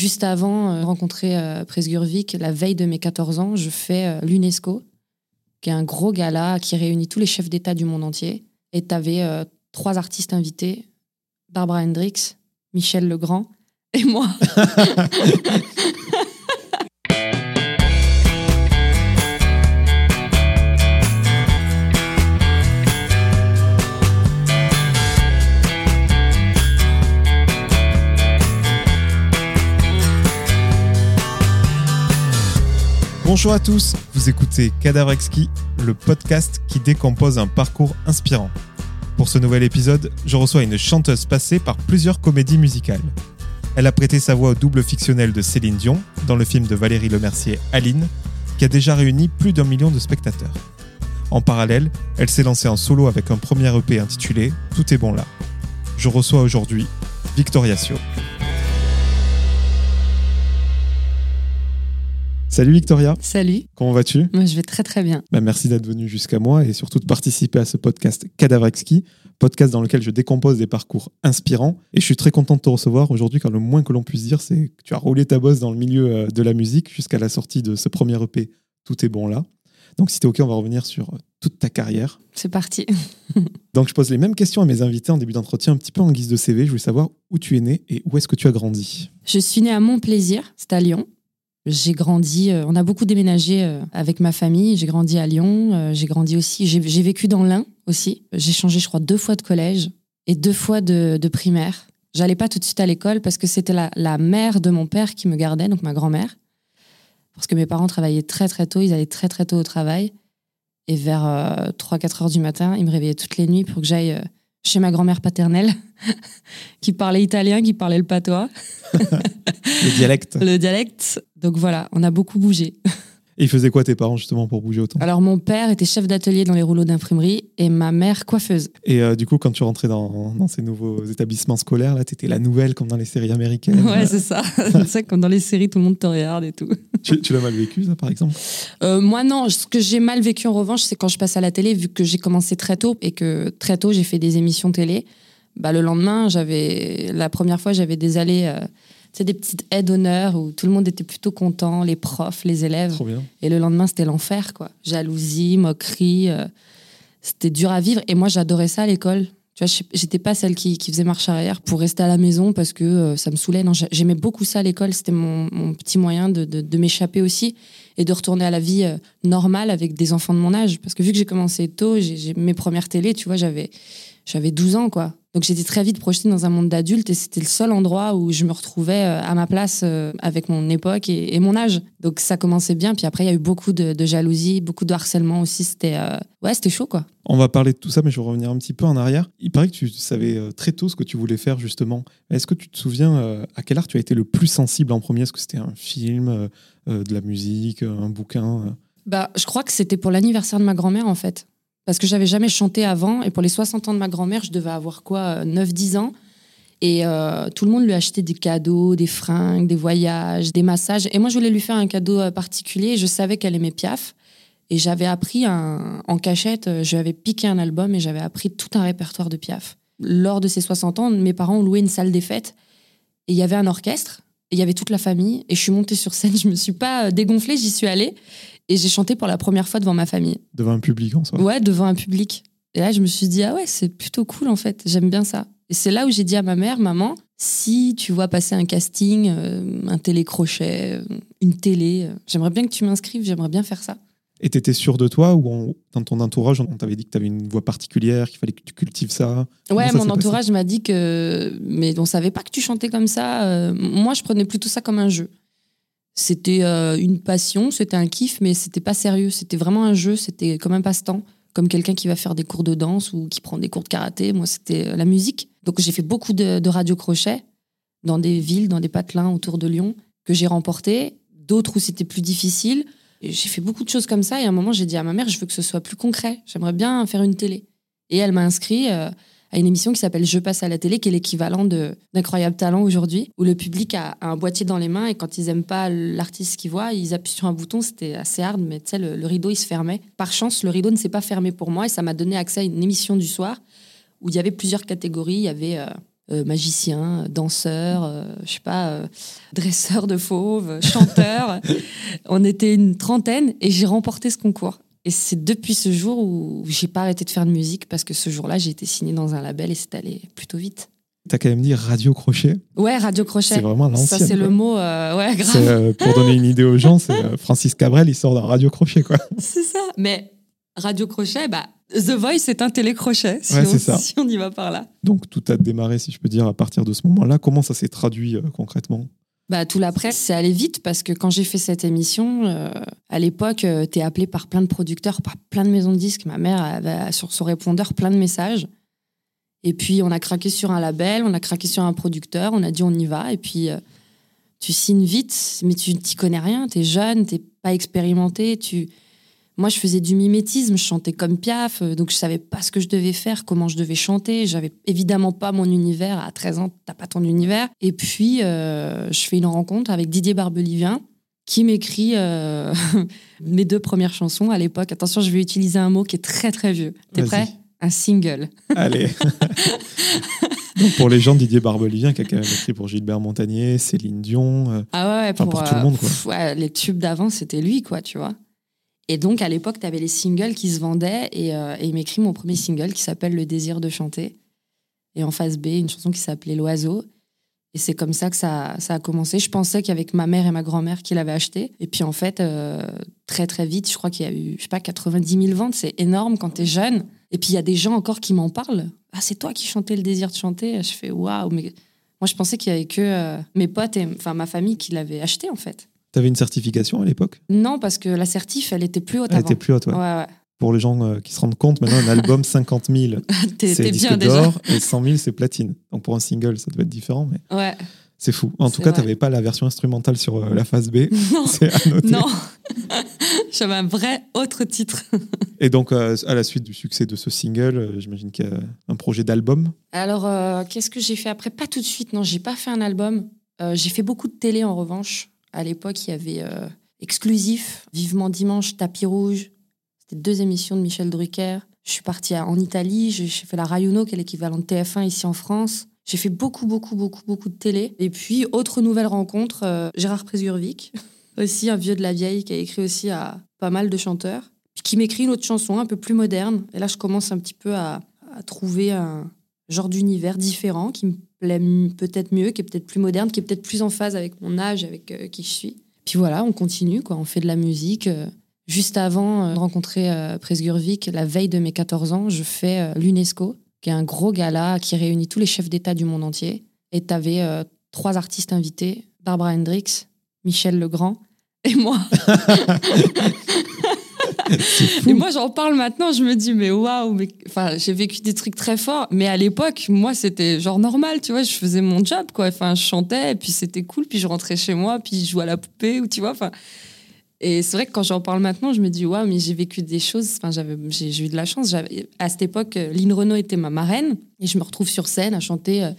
Juste avant de rencontrer euh, Presgurvik, la veille de mes 14 ans, je fais euh, l'UNESCO, qui est un gros gala qui réunit tous les chefs d'État du monde entier. Et tu avais euh, trois artistes invités, Barbara Hendricks, Michel Legrand et moi. Bonjour à tous, vous écoutez Cadavre le podcast qui décompose un parcours inspirant. Pour ce nouvel épisode, je reçois une chanteuse passée par plusieurs comédies musicales. Elle a prêté sa voix au double fictionnel de Céline Dion dans le film de Valérie Lemercier Aline, qui a déjà réuni plus d'un million de spectateurs. En parallèle, elle s'est lancée en solo avec un premier EP intitulé Tout est bon là. Je reçois aujourd'hui Victoria Sio. Salut Victoria. Salut. Comment vas-tu? Moi, je vais très très bien. Bah, merci d'être venue jusqu'à moi et surtout de participer à ce podcast Cadavre Exquis, podcast dans lequel je décompose des parcours inspirants. Et je suis très content de te recevoir aujourd'hui car le moins que l'on puisse dire, c'est que tu as roulé ta bosse dans le milieu euh, de la musique jusqu'à la sortie de ce premier EP Tout est bon là. Donc si t'es OK, on va revenir sur euh, toute ta carrière. C'est parti. Donc je pose les mêmes questions à mes invités en début d'entretien, un petit peu en guise de CV. Je voulais savoir où tu es né et où est-ce que tu as grandi? Je suis née à Montplaisir, c'est à Lyon. J'ai grandi, euh, on a beaucoup déménagé euh, avec ma famille. J'ai grandi à Lyon, euh, j'ai grandi aussi, j'ai vécu dans l'Ain aussi. J'ai changé, je crois, deux fois de collège et deux fois de, primaire. J'allais pas tout de suite à l'école parce que c'était la, la mère de mon père qui me gardait, donc ma grand-mère. Parce que mes parents travaillaient très très tôt, ils allaient très très tôt au travail. Et vers 3-4 heures du matin, ils me réveillaient toutes les nuits pour que j'aille euh, chez ma grand-mère paternelle, qui parlait italien, qui parlait le patois, Le dialecte. le dialecte. Donc voilà, on a beaucoup bougé. Et ils faisaient quoi tes parents justement pour bouger autant? Alors mon père était chef d'atelier dans les rouleaux d'imprimerie et ma mère coiffeuse. Et euh, du coup, quand tu rentrais dans, dans ces nouveaux établissements scolaires, là, t'étais la nouvelle comme dans les séries américaines. Ouais, c'est ça. c'est ça, comme dans les séries, tout le monde te regarde et tout. tu tu l'as mal vécu, ça, par exemple? Euh, moi, non. Ce que j'ai mal vécu, en revanche, c'est quand je passe à la télé, vu que j'ai commencé très tôt et que très tôt, j'ai fait des émissions télé. Bah, le lendemain, j'avais la première fois, j'avais des allées, euh, sais, des petites aides d'honneur où tout le monde était plutôt content, les profs, les élèves. Trop bien. Et le lendemain, c'était l'enfer, quoi. Jalousie, moquerie. euh, c'était dur à vivre. Et moi, j'adorais ça à l'école. Tu vois, je- j'étais pas celle qui, qui faisait marche arrière pour rester à la maison parce que euh, ça me saoulait. Non, j'a- j'aimais beaucoup ça à l'école. C'était mon, mon petit moyen de, de, de m'échapper aussi et de retourner à la vie euh, normale avec des enfants de mon âge. Parce que vu que j'ai commencé tôt, j'ai j'ai mes premières télés, tu vois, j'avais j'avais 12 ans, quoi. Donc j'étais très vite projetée dans un monde d'adulte et c'était le seul endroit où je me retrouvais euh, à ma place euh, avec mon époque et, et mon âge. Donc ça commençait bien. Puis après, il y a eu beaucoup de, de jalousie, beaucoup de harcèlement aussi. C'était euh, ouais, c'était chaud, quoi. On va parler de tout ça, mais je vais revenir un petit peu en arrière. Il paraît que tu savais très tôt ce que tu voulais faire, justement. Est-ce que tu te souviens à quel art tu as été le plus sensible en premier? Est-ce que c'était un film, de la musique, un bouquin Bah, je crois que c'était pour l'anniversaire de ma grand-mère, en fait. Parce que j'avais jamais chanté avant. Et pour les 60 ans de ma grand-mère, je devais avoir quoi, euh, 9-10 ans. Et euh, tout le monde lui achetait des cadeaux, des fringues, des voyages, des massages. Et moi, je voulais lui faire un cadeau euh, particulier. Je savais qu'elle aimait Piaf. Et j'avais appris en cachette, euh, je lui avais piqué un album et j'avais appris tout un répertoire de Piaf. Lors de ses 60 ans, mes parents ont loué une salle des fêtes. Et il y avait un orchestre. Et il y avait toute la famille. Et je suis montée sur scène. Je me suis pas euh, dégonflée, j'y suis allée. Et j'ai chanté pour la première fois devant ma famille. devant un public en soi Ouais, devant un public. Et là, je me suis dit, ah ouais, c'est plutôt cool en fait. J'aime bien ça. Et c'est là où j'ai dit à ma mère, maman, si tu vois passer un casting, euh, un télécrochet, euh, une télé, euh, j'aimerais bien que tu m'inscrives, j'aimerais bien faire ça. Et t'étais sûr de toi ou on- dans ton entourage, on t'avait dit que tu avais une voix particulière, qu'il fallait que tu cultives ça? Ouais, ça mon entourage m'a dit que. Mais on savait pas que tu chantais comme ça. Euh, moi, je prenais plutôt ça comme un jeu. C'était euh, une passion, c'était un kiff, mais c'était pas sérieux. C'était vraiment un jeu, c'était comme un passe-temps. Comme quelqu'un qui va faire des cours de danse ou qui prend des cours de karaté. Moi, c'était euh, la musique. Donc, j'ai fait beaucoup de, de radio-crochets dans des villes, dans des patelins autour de Lyon, que j'ai remporté. D'autres où c'était plus difficile. J'ai fait beaucoup de choses comme ça. Et à un moment, j'ai dit à ma mère, je veux que ce soit plus concret. J'aimerais bien faire une télé. Et elle m'a inscrit euh, à une émission qui s'appelle Je passe à la télé, qui est l'équivalent de- d'Incroyable Talent aujourd'hui, où le public a, a un boîtier dans les mains et quand ils aiment pas l'artiste qu'ils voient, ils appuient sur un bouton. C'était assez hard, mais tu sais, le, le rideau, il se fermait. Par chance, le rideau ne s'est pas fermé pour moi et ça m'a donné accès à une émission du soir où il y avait plusieurs catégories. Il y avait euh, euh, magicien, danseur, euh, je sais pas, euh, dresseur de fauves, chanteur. on était une trentaine et j'ai remporté ce concours. Et c'est depuis ce jour où j'ai pas arrêté de faire de musique parce que ce jour-là, j'ai été signée dans un label et c'est allé plutôt vite. T'as quand même dit radio crochet. Ouais, radio crochet. C'est vraiment l'ancienne. Ça, c'est le mot, euh, ouais, grave. Euh, pour donner une idée aux gens, c'est euh, Francis Cabrel, il sort d'un radio crochet, quoi. C'est ça. Mais radio crochet, bah, The Voice, c'est un télécrochet, si, Ouais, on, c'est ça. si on y va par là. Donc tout a démarré, si je peux dire, à partir de ce moment-là. Comment ça s'est traduit concrètement? Bah, tout l'après, c'est allé vite parce que quand j'ai fait cette émission, euh, à l'époque, euh, t'es appelé par plein de producteurs, par plein de maisons de disques. Ma mère avait sur son répondeur plein de messages. Et puis, on a craqué sur un label, on a craqué sur un producteur, on a dit on y va. Et puis, euh, tu signes vite, mais tu t'y connais rien, t'es jeune, t'es pas expérimenté. Tu... Moi, je faisais du mimétisme, je chantais comme Piaf, euh, donc je savais pas ce que je devais faire, comment je devais chanter. J'avais évidemment pas mon univers. À 13 ans, t'as pas ton univers. Et puis, euh, je fais une rencontre avec Didier Barbelivien, qui m'écrit euh, mes deux premières chansons à l'époque. Attention, je vais utiliser un mot qui est très très vieux. T'es prêt? Un single. Allez Donc pour les gens, Didier Barbelivien, qui a quand même écrit pour Gilbert Montagnier, Céline Dion. Ah ouais, Enfin, pour tout le monde, quoi. pff, ouais, les tubes d'avant, c'était lui, quoi, tu vois. Et donc, à l'époque, tu avais les singles qui se vendaient et, euh, il m'écrit mon premier single qui s'appelle Le désir de chanter. Et en face B, une chanson qui s'appelait L'oiseau. Et c'est comme ça que ça, ça a commencé. Je pensais qu'avec ma mère et ma grand-mère qui l'avaient acheté. Et puis en fait, euh, très très vite, je crois qu'il y a eu, je sais pas, 90 000 ventes. C'est énorme quand t'es jeune. Et puis il y a des gens encore qui m'en parlent. Ah, c'est toi qui chantais le désir de chanter? Je fais waouh. Mais moi, je pensais qu'il y avait que euh, mes potes et enfin ma famille qui l'avaient acheté en fait. T'avais une certification à l'époque? Non, parce que la certif, elle était plus haute Elle avant. était plus haute, ouais. Ouais, ouais. Pour les gens euh, qui se rendent compte, maintenant, un album 50 000, T'es c'est disque d'or et 100 000, c'est platine. Donc pour un single, ça devait être différent, mais Ouais. c'est fou. En tout cas, vrai. t'avais pas la version instrumentale sur euh, la phase B. Non. C'est à noter. Non. J'avais un vrai autre titre. Et donc, euh, à la suite du succès de ce single, j'imagine qu'il y a un projet d'album? Alors, qu'est-ce que j'ai fait après? Pas tout de suite, non, j'ai pas fait un album. J'ai fait beaucoup de télé en revanche. À l'époque, il y avait euh, Exclusif, Vivement Dimanche, Tapis Rouge. C'était deux émissions de Michel Drucker. Je suis partie en Italie, j'ai fait la Rayuno, qui est l'équivalent de TF1 ici en France. J'ai fait beaucoup, beaucoup, beaucoup, beaucoup de télé. Et puis, autre nouvelle rencontre, euh, Gérard Présurvic, aussi un vieux de la vieille qui a écrit aussi à pas mal de chanteurs, puis qui m'écrit une autre chanson un peu plus moderne. Et là, je commence un petit peu à, à trouver un genre d'univers différent qui me plaît peut-être mieux, qui est peut-être plus moderne, qui est peut-être plus en phase avec mon âge, avec euh, qui je suis. Puis voilà, on continue, quoi. On fait de la musique. euh. Juste avant euh, de rencontrer Presgurvic, la veille de mes 14 ans, je fais l'UNESCO, qui est un gros gala qui réunit tous les chefs d'État du monde entier. Et tu avais trois artistes invités, Barbara Hendricks, Michel Legrand et moi. Et moi, j'en parle maintenant, je me dis, mais waouh, enfin, j'ai vécu des trucs très forts. Mais à l'époque, moi, c'était genre normal, tu vois, je faisais mon job, quoi. Enfin, je chantais, puis c'était cool, puis je rentrais chez moi, puis je jouais à la poupée, ou tu vois, enfin. Et c'est vrai que quand j'en parle maintenant, je me dis, waouh, mais j'ai vécu des choses, enfin, j'ai, eu de la chance. À cette époque, euh, Lynn Renault était ma marraine, et je me retrouve sur scène à chanter euh,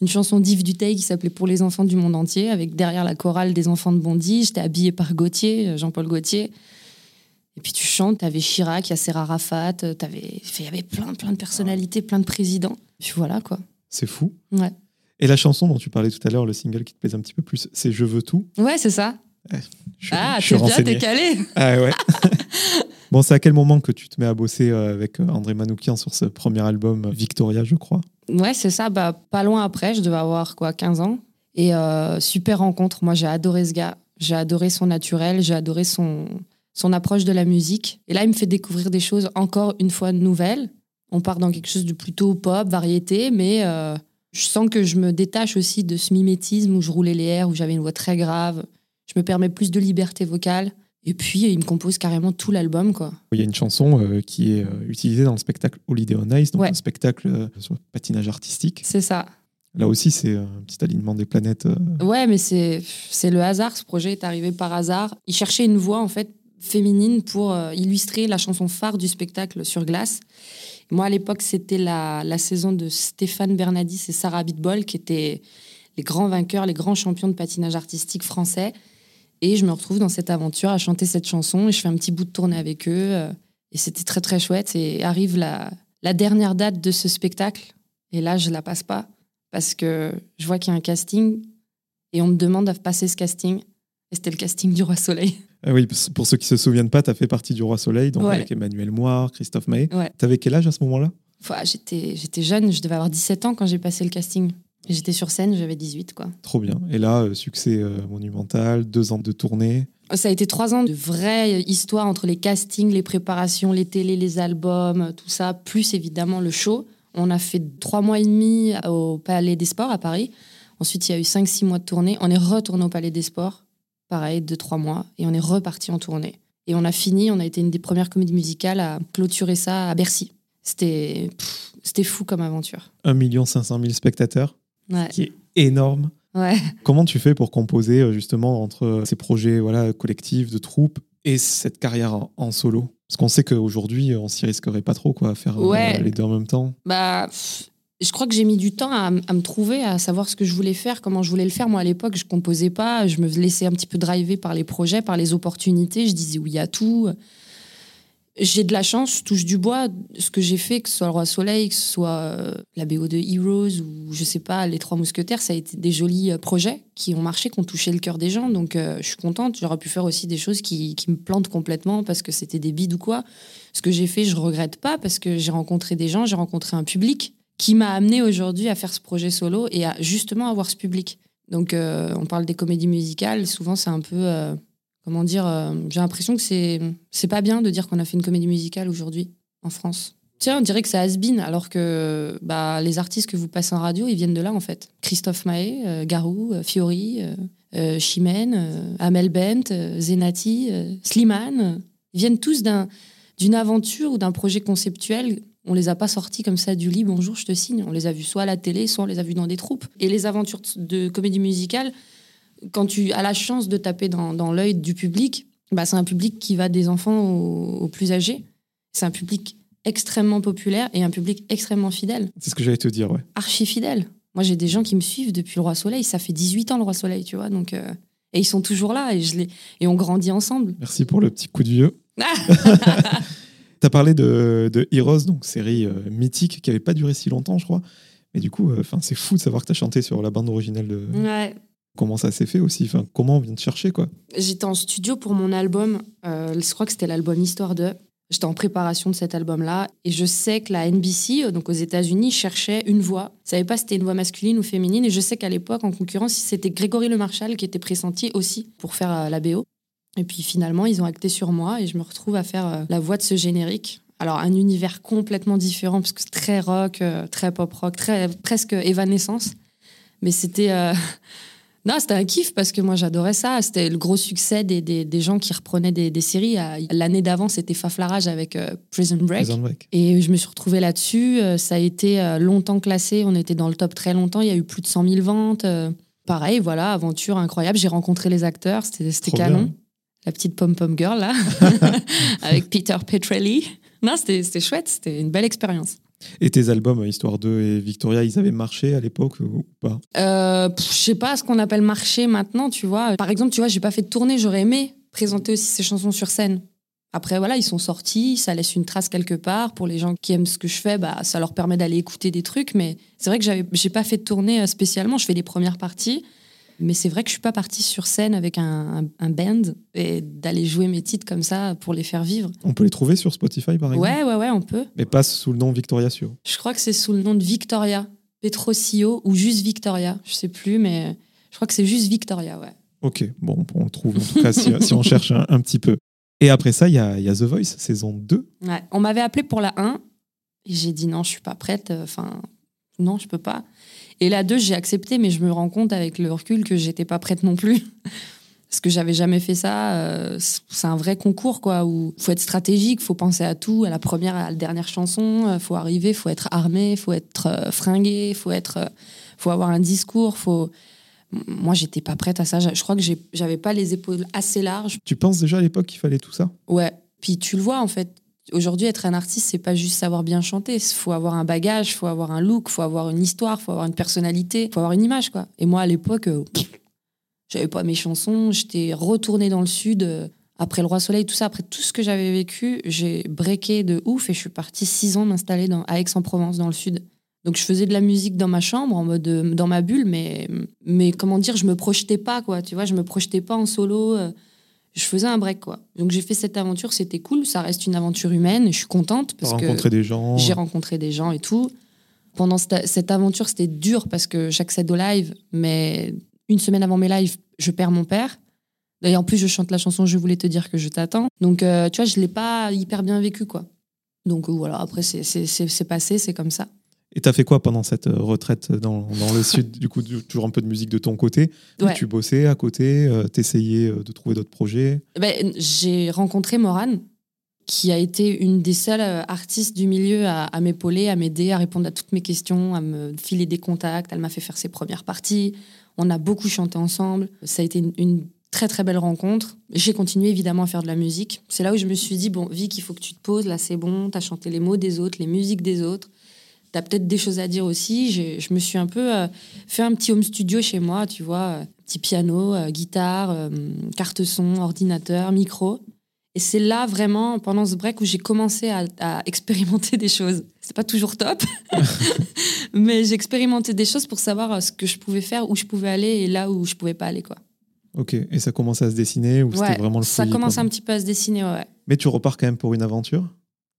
une chanson d'Yves Duteil qui s'appelait Pour les enfants du monde entier, avec derrière la chorale des enfants de Bondy. J'étais habillée par Gauthier, euh, Jean-Paul Gauthier. Et puis tu chantes, t'avais Chirac, Yasser Arafat, euh, t'avais, il y avait plein, plein de personnalités, plein de présidents. Puis voilà, quoi. C'est fou. Ouais. Et la chanson dont tu parlais tout à l'heure, le single qui te plaise un petit peu plus, c'est Je veux tout. Ouais, c'est ça. Je Ah, je t'es bien, t'es calé. Ah ouais. bon, c'est à quel moment que tu te mets à bosser euh, avec euh, André Manoukian sur ce premier album Victoria, je crois? Ouais, c'est ça. Bah, pas loin après, je devais avoir quoi, 15 ans. Et euh, super rencontre. Moi, j'ai adoré ce gars. J'ai adoré son naturel. J'ai adoré son, son approche de la musique. Et là, il me fait découvrir des choses encore une fois nouvelles. On part dans quelque chose de plutôt pop, variété, mais euh, je sens que je me détache aussi de ce mimétisme où je roulais les airs, où j'avais une voix très grave. Je me permets plus de liberté vocale. Et puis, il me compose carrément tout l'album, quoi. Il y a une chanson euh, qui est euh, utilisée dans le spectacle Holiday on Ice, donc Ouais. un spectacle sur le patinage artistique. C'est ça. Là aussi, c'est un petit alignement des planètes. Ouais, mais c'est c'est le hasard. Ce projet est arrivé par hasard. Il cherchait une voix en fait féminine pour euh, illustrer la chanson phare du spectacle sur glace. Moi, à l'époque, c'était la, la saison de Stéphane Bernadis et Sarah Bitbol qui étaient les grands vainqueurs, les grands champions de patinage artistique français. Et je me retrouve dans cette aventure à chanter cette chanson et je fais un petit bout de tournée avec eux. euh, Et c'était très très chouette. Et arrive la, la dernière date de ce spectacle. Et là, je la passe pas parce que je vois qu'il y a un casting et on me demande de passer ce casting. Et c'était le casting du Roi Soleil. Ah oui, pour ceux qui se souviennent pas, tu as fait partie du Roi Soleil, donc Ouais. avec Emmanuel Moire, Christophe Maé. Ouais. T'avais quel âge à ce moment-là? Enfin, j'étais, j'étais jeune, je devais avoir 17 ans quand j'ai passé le casting. J'étais sur scène, j'avais 18, quoi. Trop bien. Et là, euh, succès euh, monumental, deux ans de tournée. Ça a été trois ans de vraie histoire entre les castings, les préparations, les télés, les albums, tout ça, plus évidemment le show. On a fait trois mois et demi au Palais des Sports à Paris. Ensuite, il y a eu cinq, six mois de tournée. On est retourné au Palais des Sports, pareil, deux, trois mois, et on est reparti en tournée. Et on a fini, on a été une des premières comédies musicales à clôturer ça à Bercy. C'était, fou comme aventure. 1 500 000 spectateurs, Ouais. qui est énorme. ouais. Comment tu fais pour composer euh, justement entre euh, ces projets voilà, collectifs, de troupes, et cette carrière en, solo? Parce qu'on sait qu'aujourd'hui, on s'y risquerait pas trop, quoi, à faire euh, Ouais. les deux en même temps. Bah, je crois que j'ai mis du temps à, me trouver, à savoir ce que je voulais faire, comment je voulais le faire. Moi, à l'époque, je composais pas, je me laissais un petit peu driver par les projets, par les opportunités. Je disais oui à tout. J'ai de la chance, je touche du bois. Ce que j'ai fait, que ce soit le Roi Soleil, que ce soit euh, la BO de Heroes ou je sais pas, les Trois Mousquetaires, ça a été des jolis euh, projets qui ont marché, qui ont touché le cœur des gens. Donc, euh, je suis contente. J'aurais pu faire aussi des choses qui, qui me plantent complètement parce que c'était des bides ou quoi. Ce que j'ai fait, je regrette pas parce que j'ai rencontré des gens, j'ai rencontré un public qui m'a amené aujourd'hui à faire ce projet solo et à justement avoir ce public. Donc, euh, on parle des comédies musicales. Souvent, c'est un peu, euh, comment dire, euh, j'ai l'impression que c'est c'est pas bien de dire qu'on a fait une comédie musicale aujourd'hui en France. Tiens, on dirait que ça has-been, alors que bah, les artistes que vous passez en radio, ils viennent de là en fait. Christophe euh, Garou, Fiori, Chimène, Amel Bent, Zenati, Slimane, ils viennent tous d'un d'une aventure ou d'un projet conceptuel. On les a pas sortis comme ça du lit, bonjour, je te signe. On les a vus soit à la télé, soit on les a vus dans des troupes. Et les aventures de comédie musicale, quand tu as la chance de taper dans, dans l'œil du public, bah, c'est un public qui va des enfants aux, aux plus âgés. C'est un public extrêmement populaire et un public extrêmement fidèle, C'est ce que j'allais te dire, ouais. archi fidèle. Moi, j'ai des gens qui me suivent depuis le Roi Soleil. Ça fait 18 ans le Roi Soleil, tu vois. Donc, euh, et ils sont toujours là et, je les, et on grandit ensemble. Merci pour le petit coup de vieux. Tu as parlé de, de Heroes, donc série euh, mythique qui n'avait pas duré si longtemps, je crois. Mais du coup, euh, c'est fou de savoir que tu as chanté sur la bande originale de. Ouais. Comment ça s'est fait aussi enfin, Comment on vient te chercher, quoi J'étais en studio pour mon album. euh, je crois que c'était l'album Histoire de. J'étais en préparation de cet album-là. Et je sais que la NBC, donc aux États-Unis, cherchait une voix. Je savais pas si c'était une voix masculine ou féminine. Et je sais qu'à l'époque, en concurrence, c'était Grégory Le Marchal qui était pressenti aussi pour faire la BO. Et puis finalement, ils ont acté sur moi et je me retrouve à faire euh, la voix de ce générique. Alors, un univers complètement différent parce que c'est très rock, euh, très pop rock, très, presque évanescence. Mais c'était. euh, Non, c'était un kiff parce que moi j'adorais ça. C'était le gros succès des, des, des gens qui reprenaient des, des séries. L'année d'avant, c'était Faflarage avec Prison Break. Prison Break. Et je me suis retrouvée là-dessus. Ça a été longtemps classé. On était dans le top très longtemps. Il y a eu plus de 100 000 ventes. Pareil, voilà, aventure incroyable. J'ai rencontré les acteurs. C'était canon. bien. La petite pom-pom girl, là, avec Peter Petrelli. Non, c'était chouette. C'était une belle expérience. Et tes albums, Histoire 2 et Victoria, ils avaient marché à l'époque ou pas? Euh, je sais pas ce qu'on appelle marché maintenant, tu vois. Par exemple, tu vois, j'ai pas fait de tournée, j'aurais aimé présenter aussi ces chansons sur scène. Après, voilà, ils sont sortis, ça laisse une trace quelque part. Pour les gens qui aiment ce que je fais, bah, ça leur permet d'aller écouter des trucs. Mais c'est vrai que j'ai pas fait de tournée euh, spécialement. Je fais les premières parties. Mais c'est vrai que je suis pas partie sur scène avec un, un- un band et d'aller jouer mes titres comme ça pour les faire vivre. On peut les trouver sur Spotify, par exemple? Ouais, ouais, ouais, on peut. Mais pas sous le nom Victoria Sio. Je crois que c'est sous le nom de Victoria, Petrosio ou juste Victoria. Je sais plus, mais je crois que c'est juste Victoria, ouais. Ok, bon, on le trouve en tout cas si, si on cherche un, un petit peu. Et après ça, il y a, il y a The Voice, saison 2. Ouais. On m'avait appelé pour la 1 et j'ai dit non, je suis pas prête. euh, Enfin, non, je peux pas. Et la 2, j'ai accepté, mais je me rends compte avec le recul que j'étais pas prête non plus. Parce que j'avais jamais fait ça. euh, C'est un vrai concours, quoi, où faut être stratégique, faut penser à tout, à la première, à la dernière chanson, euh, faut arriver, faut être armé, faut être euh, fringué, faut être, faut avoir un discours, faut. Moi, j'étais pas prête à ça. Je crois que j'avais pas les épaules assez larges Tu penses déjà à l'époque qu'il fallait tout ça? Ouais. Puis tu le vois, en fait. Aujourd'hui, être un artiste, c'est pas juste savoir bien chanter. Il faut avoir un bagage, faut avoir un look, faut avoir une histoire, faut avoir une personnalité, faut avoir une image, quoi. Et moi, à l'époque, euh, j'avais pas mes chansons. J'étais retournée dans le sud euh, après le Roi Soleil, tout ça. Après tout ce que j'avais vécu, j'ai breaké de ouf et je suis partie six ans m'installer à Aix-en-Provence, dans le sud, Donc je faisais de la musique dans ma chambre, en mode euh, dans ma bulle, mais, mais comment dire, je me projetais pas, quoi. Tu vois, je me projetais pas en solo. Je faisais un break, quoi. Donc j'ai fait cette aventure, c'était cool. Ça reste une aventure humaine je suis contente parce que rencontré des gens. j'ai rencontré des gens et tout. Pendant cette, cette aventure, c'était dur parce que j'accède au live, mais une semaine avant mes lives, je perds mon père. Et en plus, je chante la chanson Je voulais te dire que je t'attends. Donc, euh, tu vois, je l'ai pas hyper bien vécu, quoi. Donc euh, voilà, après, c'est- c'est c'est- c'est passé, c'est comme ça. Et t'as fait quoi pendant cette euh, retraite dans, dans le sud Du coup, du- toujours un peu de musique de ton côté? Ouais. Tu bossais à côté, euh, t'essayais euh, de trouver d'autres projets? Ben, j'ai rencontré Morane, qui a été une des seules euh, artistes du milieu à, à m'épauler, à m'aider, à répondre à toutes mes questions, à me filer des contacts. Elle m'a fait faire ses premières parties. On a beaucoup chanté ensemble. Ça a été une, une très très belle rencontre. J'ai continué évidemment à faire de la musique. C'est là où je me suis dit, bon, Vic, il faut que tu te poses, là c'est bon, t'as chanté les mots des autres, les musiques des autres. T'as peut-être des choses à dire aussi. Je me suis un peu euh, fait un petit home studio chez moi, tu vois, euh, petit piano, euh, guitare, euh, carte son, ordinateur, micro. Et c'est là vraiment, pendant ce break, où j'ai commencé à, à expérimenter des choses. C'est pas toujours top, mais j'ai expérimenté des choses pour savoir ce que je pouvais faire, où je pouvais aller et là où je pouvais pas aller. Quoi. Ok. Et ça commence à se dessiner ou Ouais, c'était vraiment le ça commence un petit peu à se dessiner, ouais. Mais tu repars quand même pour une aventure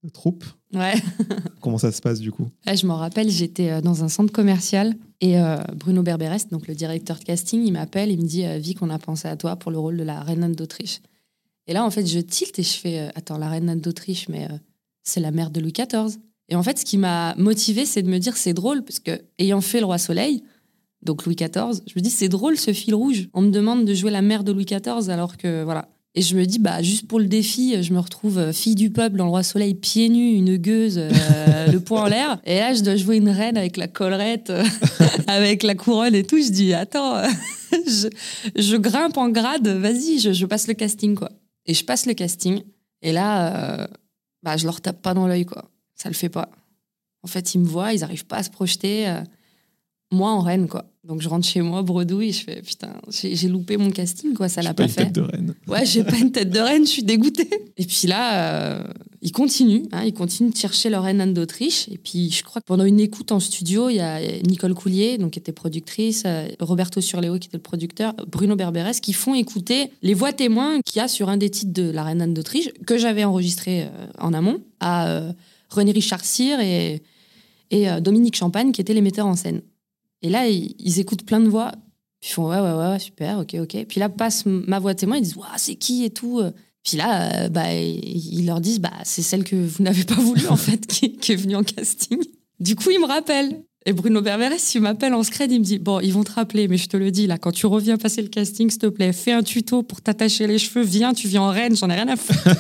de troupe? Ouais. Comment ça se passe du coup? Ouais, je m'en rappelle, j'étais euh, dans un centre commercial et euh, Bruno Berberest, donc le directeur de casting, il m'appelle, il me dit euh, Vic, on a pensé à toi pour le rôle de la reine Anne d'Autriche. Et là, en fait, je tilte et je fais Attends, la reine Anne d'Autriche, mais euh, c'est la mère de Louis XIV. Et en fait, ce qui m'a motivé, c'est de me dire c'est drôle, parce que ayant fait le roi Soleil, donc Louis XIV, je me dis c'est drôle ce fil rouge. On me demande de jouer la mère de Louis XIV alors que voilà. Et je me dis, bah, juste pour le défi, je me retrouve euh, fille du peuple dans le Roi Soleil, pieds nus, une gueuse, euh, le poing en l'air. Et là, je dois jouer une reine avec la collerette, euh, avec la couronne et tout. Je dis, attends, je, grimpe en grade, vas-y, je, je passe le casting, quoi. Et je passe le casting. Et là, bah, je leur tape pas dans l'œil, quoi. Ça le fait pas. En fait, ils me voient, ils arrivent pas à se projeter. Moi en reine, quoi. Donc je rentre chez moi, bredouille, je fais putain, j'ai loupé mon casting, quoi, ça l'a pas pas une fait. tête de reine. Ouais, j'ai pas une tête de reine, je suis dégoûtée. Et puis là, euh, ils continuent, hein, ils continuent de chercher leur reine Anne d'Autriche. Et puis je crois que pendant une écoute en studio, il y a Nicole Coulier, donc qui était productrice, euh, Roberto Surleo qui était le producteur, Bruno Berberes, qui font écouter les voix témoins qu'il y a sur un des titres de la reine Anne d'Autriche que j'avais enregistré euh, en amont à euh, René Richard Cyr et, et euh, Dominique Champagne qui étaient les metteurs en scène. Et là, ils, ils écoutent plein de voix. Puis ils font ouais, ouais, ouais, super, ok, ok. Puis là, passe ma voix témoin, ils disent, Ouah, c'est qui et tout. Puis là, euh, bah, ils leur disent, bah, c'est celle que vous n'avez pas voulu, en fait, qui, qui est venue en casting. Du coup, ils me rappellent. Et Bruno Berberes, il m'appelle en scred, il me dit, bon, ils vont te rappeler, mais je te le dis, là, quand tu reviens passer le casting, s'il te plaît, fais un tuto pour t'attacher les cheveux, viens, tu viens en reine, j'en ai rien à foutre.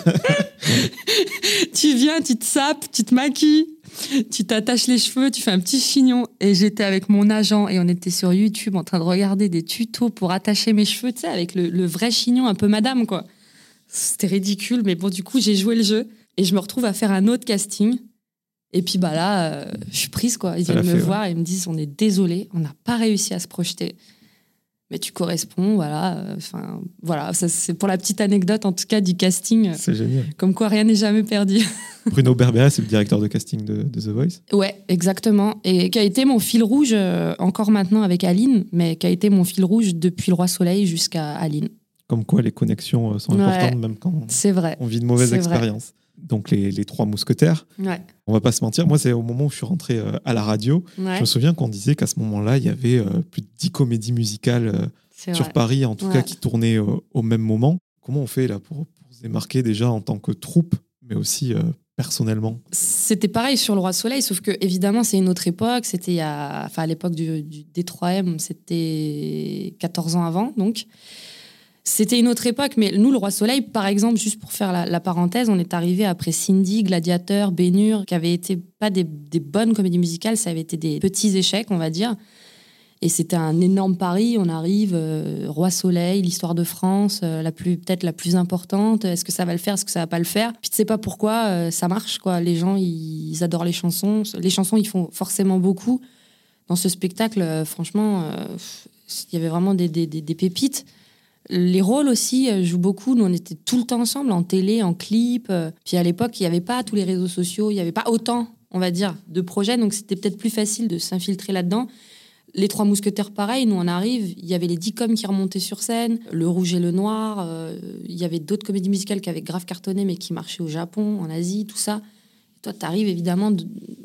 tu viens, tu te sapes, tu te maquilles, tu t'attaches les cheveux, tu fais un petit chignon. Et j'étais avec mon agent et on était sur YouTube en train de regarder des tutos pour attacher mes cheveux, tu sais, avec le, le vrai chignon, un peu madame, quoi. C'était ridicule, mais bon, du coup, j'ai joué le jeu et je me retrouve à faire un autre casting. Et puis, bah là, euh, je suis prise, quoi. Ils viennent me fait, ouais. voir et ils me disent on est désolé, on n'a pas réussi à se projeter. Mais tu corresponds, voilà. euh, Enfin, voilà, ça, c'est pour la petite anecdote, en tout cas, du casting. C'est génial. Comme quoi, rien n'est jamais perdu. Bruno Berberes, c'est le directeur de casting de, de The Voice. Ouais, exactement. Et qui a été mon fil rouge, euh, encore maintenant avec Aline, mais qui a été mon fil rouge depuis le Roi Soleil jusqu'à Aline. Comme quoi les connexions euh, sont Ouais. importantes même quand vrai. on vit de mauvaises vrai. Donc les, les trois mousquetaires, Ouais. on va pas se mentir. Moi, c'est au moment où je suis rentré euh, à la radio. ouais. Je me souviens qu'on disait qu'à ce moment-là, il y avait euh, plus de 10 comédies musicales euh, sur vrai. Paris, en tout Ouais. cas, qui tournaient au même moment. Comment on fait là pour, pour se démarquer déjà en tant que troupe, mais aussi euh, personnellement? C'était pareil sur le Roi Soleil, sauf que évidemment c'est une autre époque. C'était enfin à l'époque du, du D3M, c'était 14 ans avant, donc c'était une autre époque. Mais nous, le Roi Soleil, par exemple, juste pour faire la, parenthèse, on est arrivé après Cindy, Gladiateur, Bénur, qui avaient été pas des, des bonnes comédies musicales, ça avait été des petits échecs, on va dire. Et c'était un énorme pari. On arrive, euh, Roi Soleil, l'histoire de France, euh, la plus peut-être la plus importante. Est-ce que ça va le faire? Est-ce que ça va pas le faire? Puis tu sais pas pourquoi euh, ça marche quoi. Les gens ils, adorent les chansons. Les chansons ils font forcément beaucoup dans ce spectacle. euh, franchement, il y avait vraiment des pépites. Les rôles aussi euh, jouent beaucoup. Nous, on était tout le temps ensemble, en télé, en clip. euh. Puis à l'époque, il n'y avait pas tous les réseaux sociaux, il n'y avait pas autant on va dire, de projets, donc c'était peut-être plus facile de s'infiltrer là-dedans. Les Trois Mousquetaires, pareil, nous on arrive, il y avait les dix coms qui remontaient sur scène, Le Rouge et le Noir, euh, il y avait d'autres comédies musicales qui avaient grave cartonné mais qui marchaient au Japon, en Asie, tout ça. toi, tu arrives évidemment,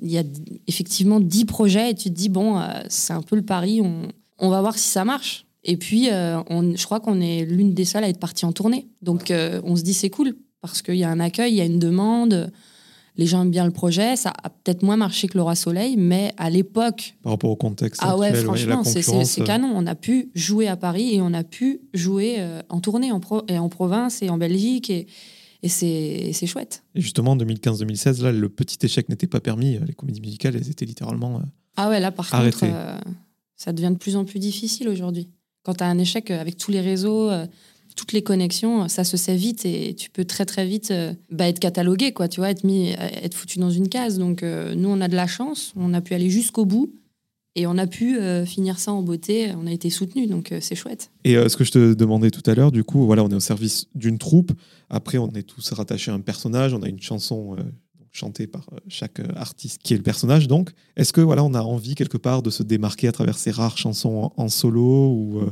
il y a effectivement dix projets et tu te dis, bon, c'est un peu le pari, on, va voir si ça marche. Et puis, euh, on, je crois qu'on est l'une des seules à être partie en tournée. Donc, on se dit, c'est cool, parce qu'il y a un accueil, il y a une demande les gens aiment bien le projet. Ça a peut-être moins marché que Laura Soleil, mais à l'époque. Par rapport au contexte. Ah ouais, franchement, c'est euh. canon. On a pu jouer à Paris et on a pu jouer euh, en tournée en, et en province et en Belgique. Et, et c'est chouette. Et justement, en 2015-2016, là, le petit échec n'était pas permis. Les comédies musicales, elles étaient littéralement. Euh, ah ouais, là, par contre, ça devient de plus en plus difficile aujourd'hui. Quand tu as un échec avec tous les réseaux, toutes les connexions, ça se sait vite et tu peux très très vite euh, bah, être catalogué, quoi, tu vois, être mis, euh, être foutu dans une case. Donc euh, nous, on a de la chance, on a pu aller jusqu'au bout et on a pu finir ça en beauté. On a été soutenus, donc c'est chouette. Et ce que je te demandais tout à l'heure, du coup, voilà, on est au service d'une troupe. Après, on est tous rattachés à un personnage. On a une chanson chantée par chaque artiste qui est le personnage. Donc, est-ce que voilà, on a envie quelque part de se démarquer à travers ces rares chansons en, solo ou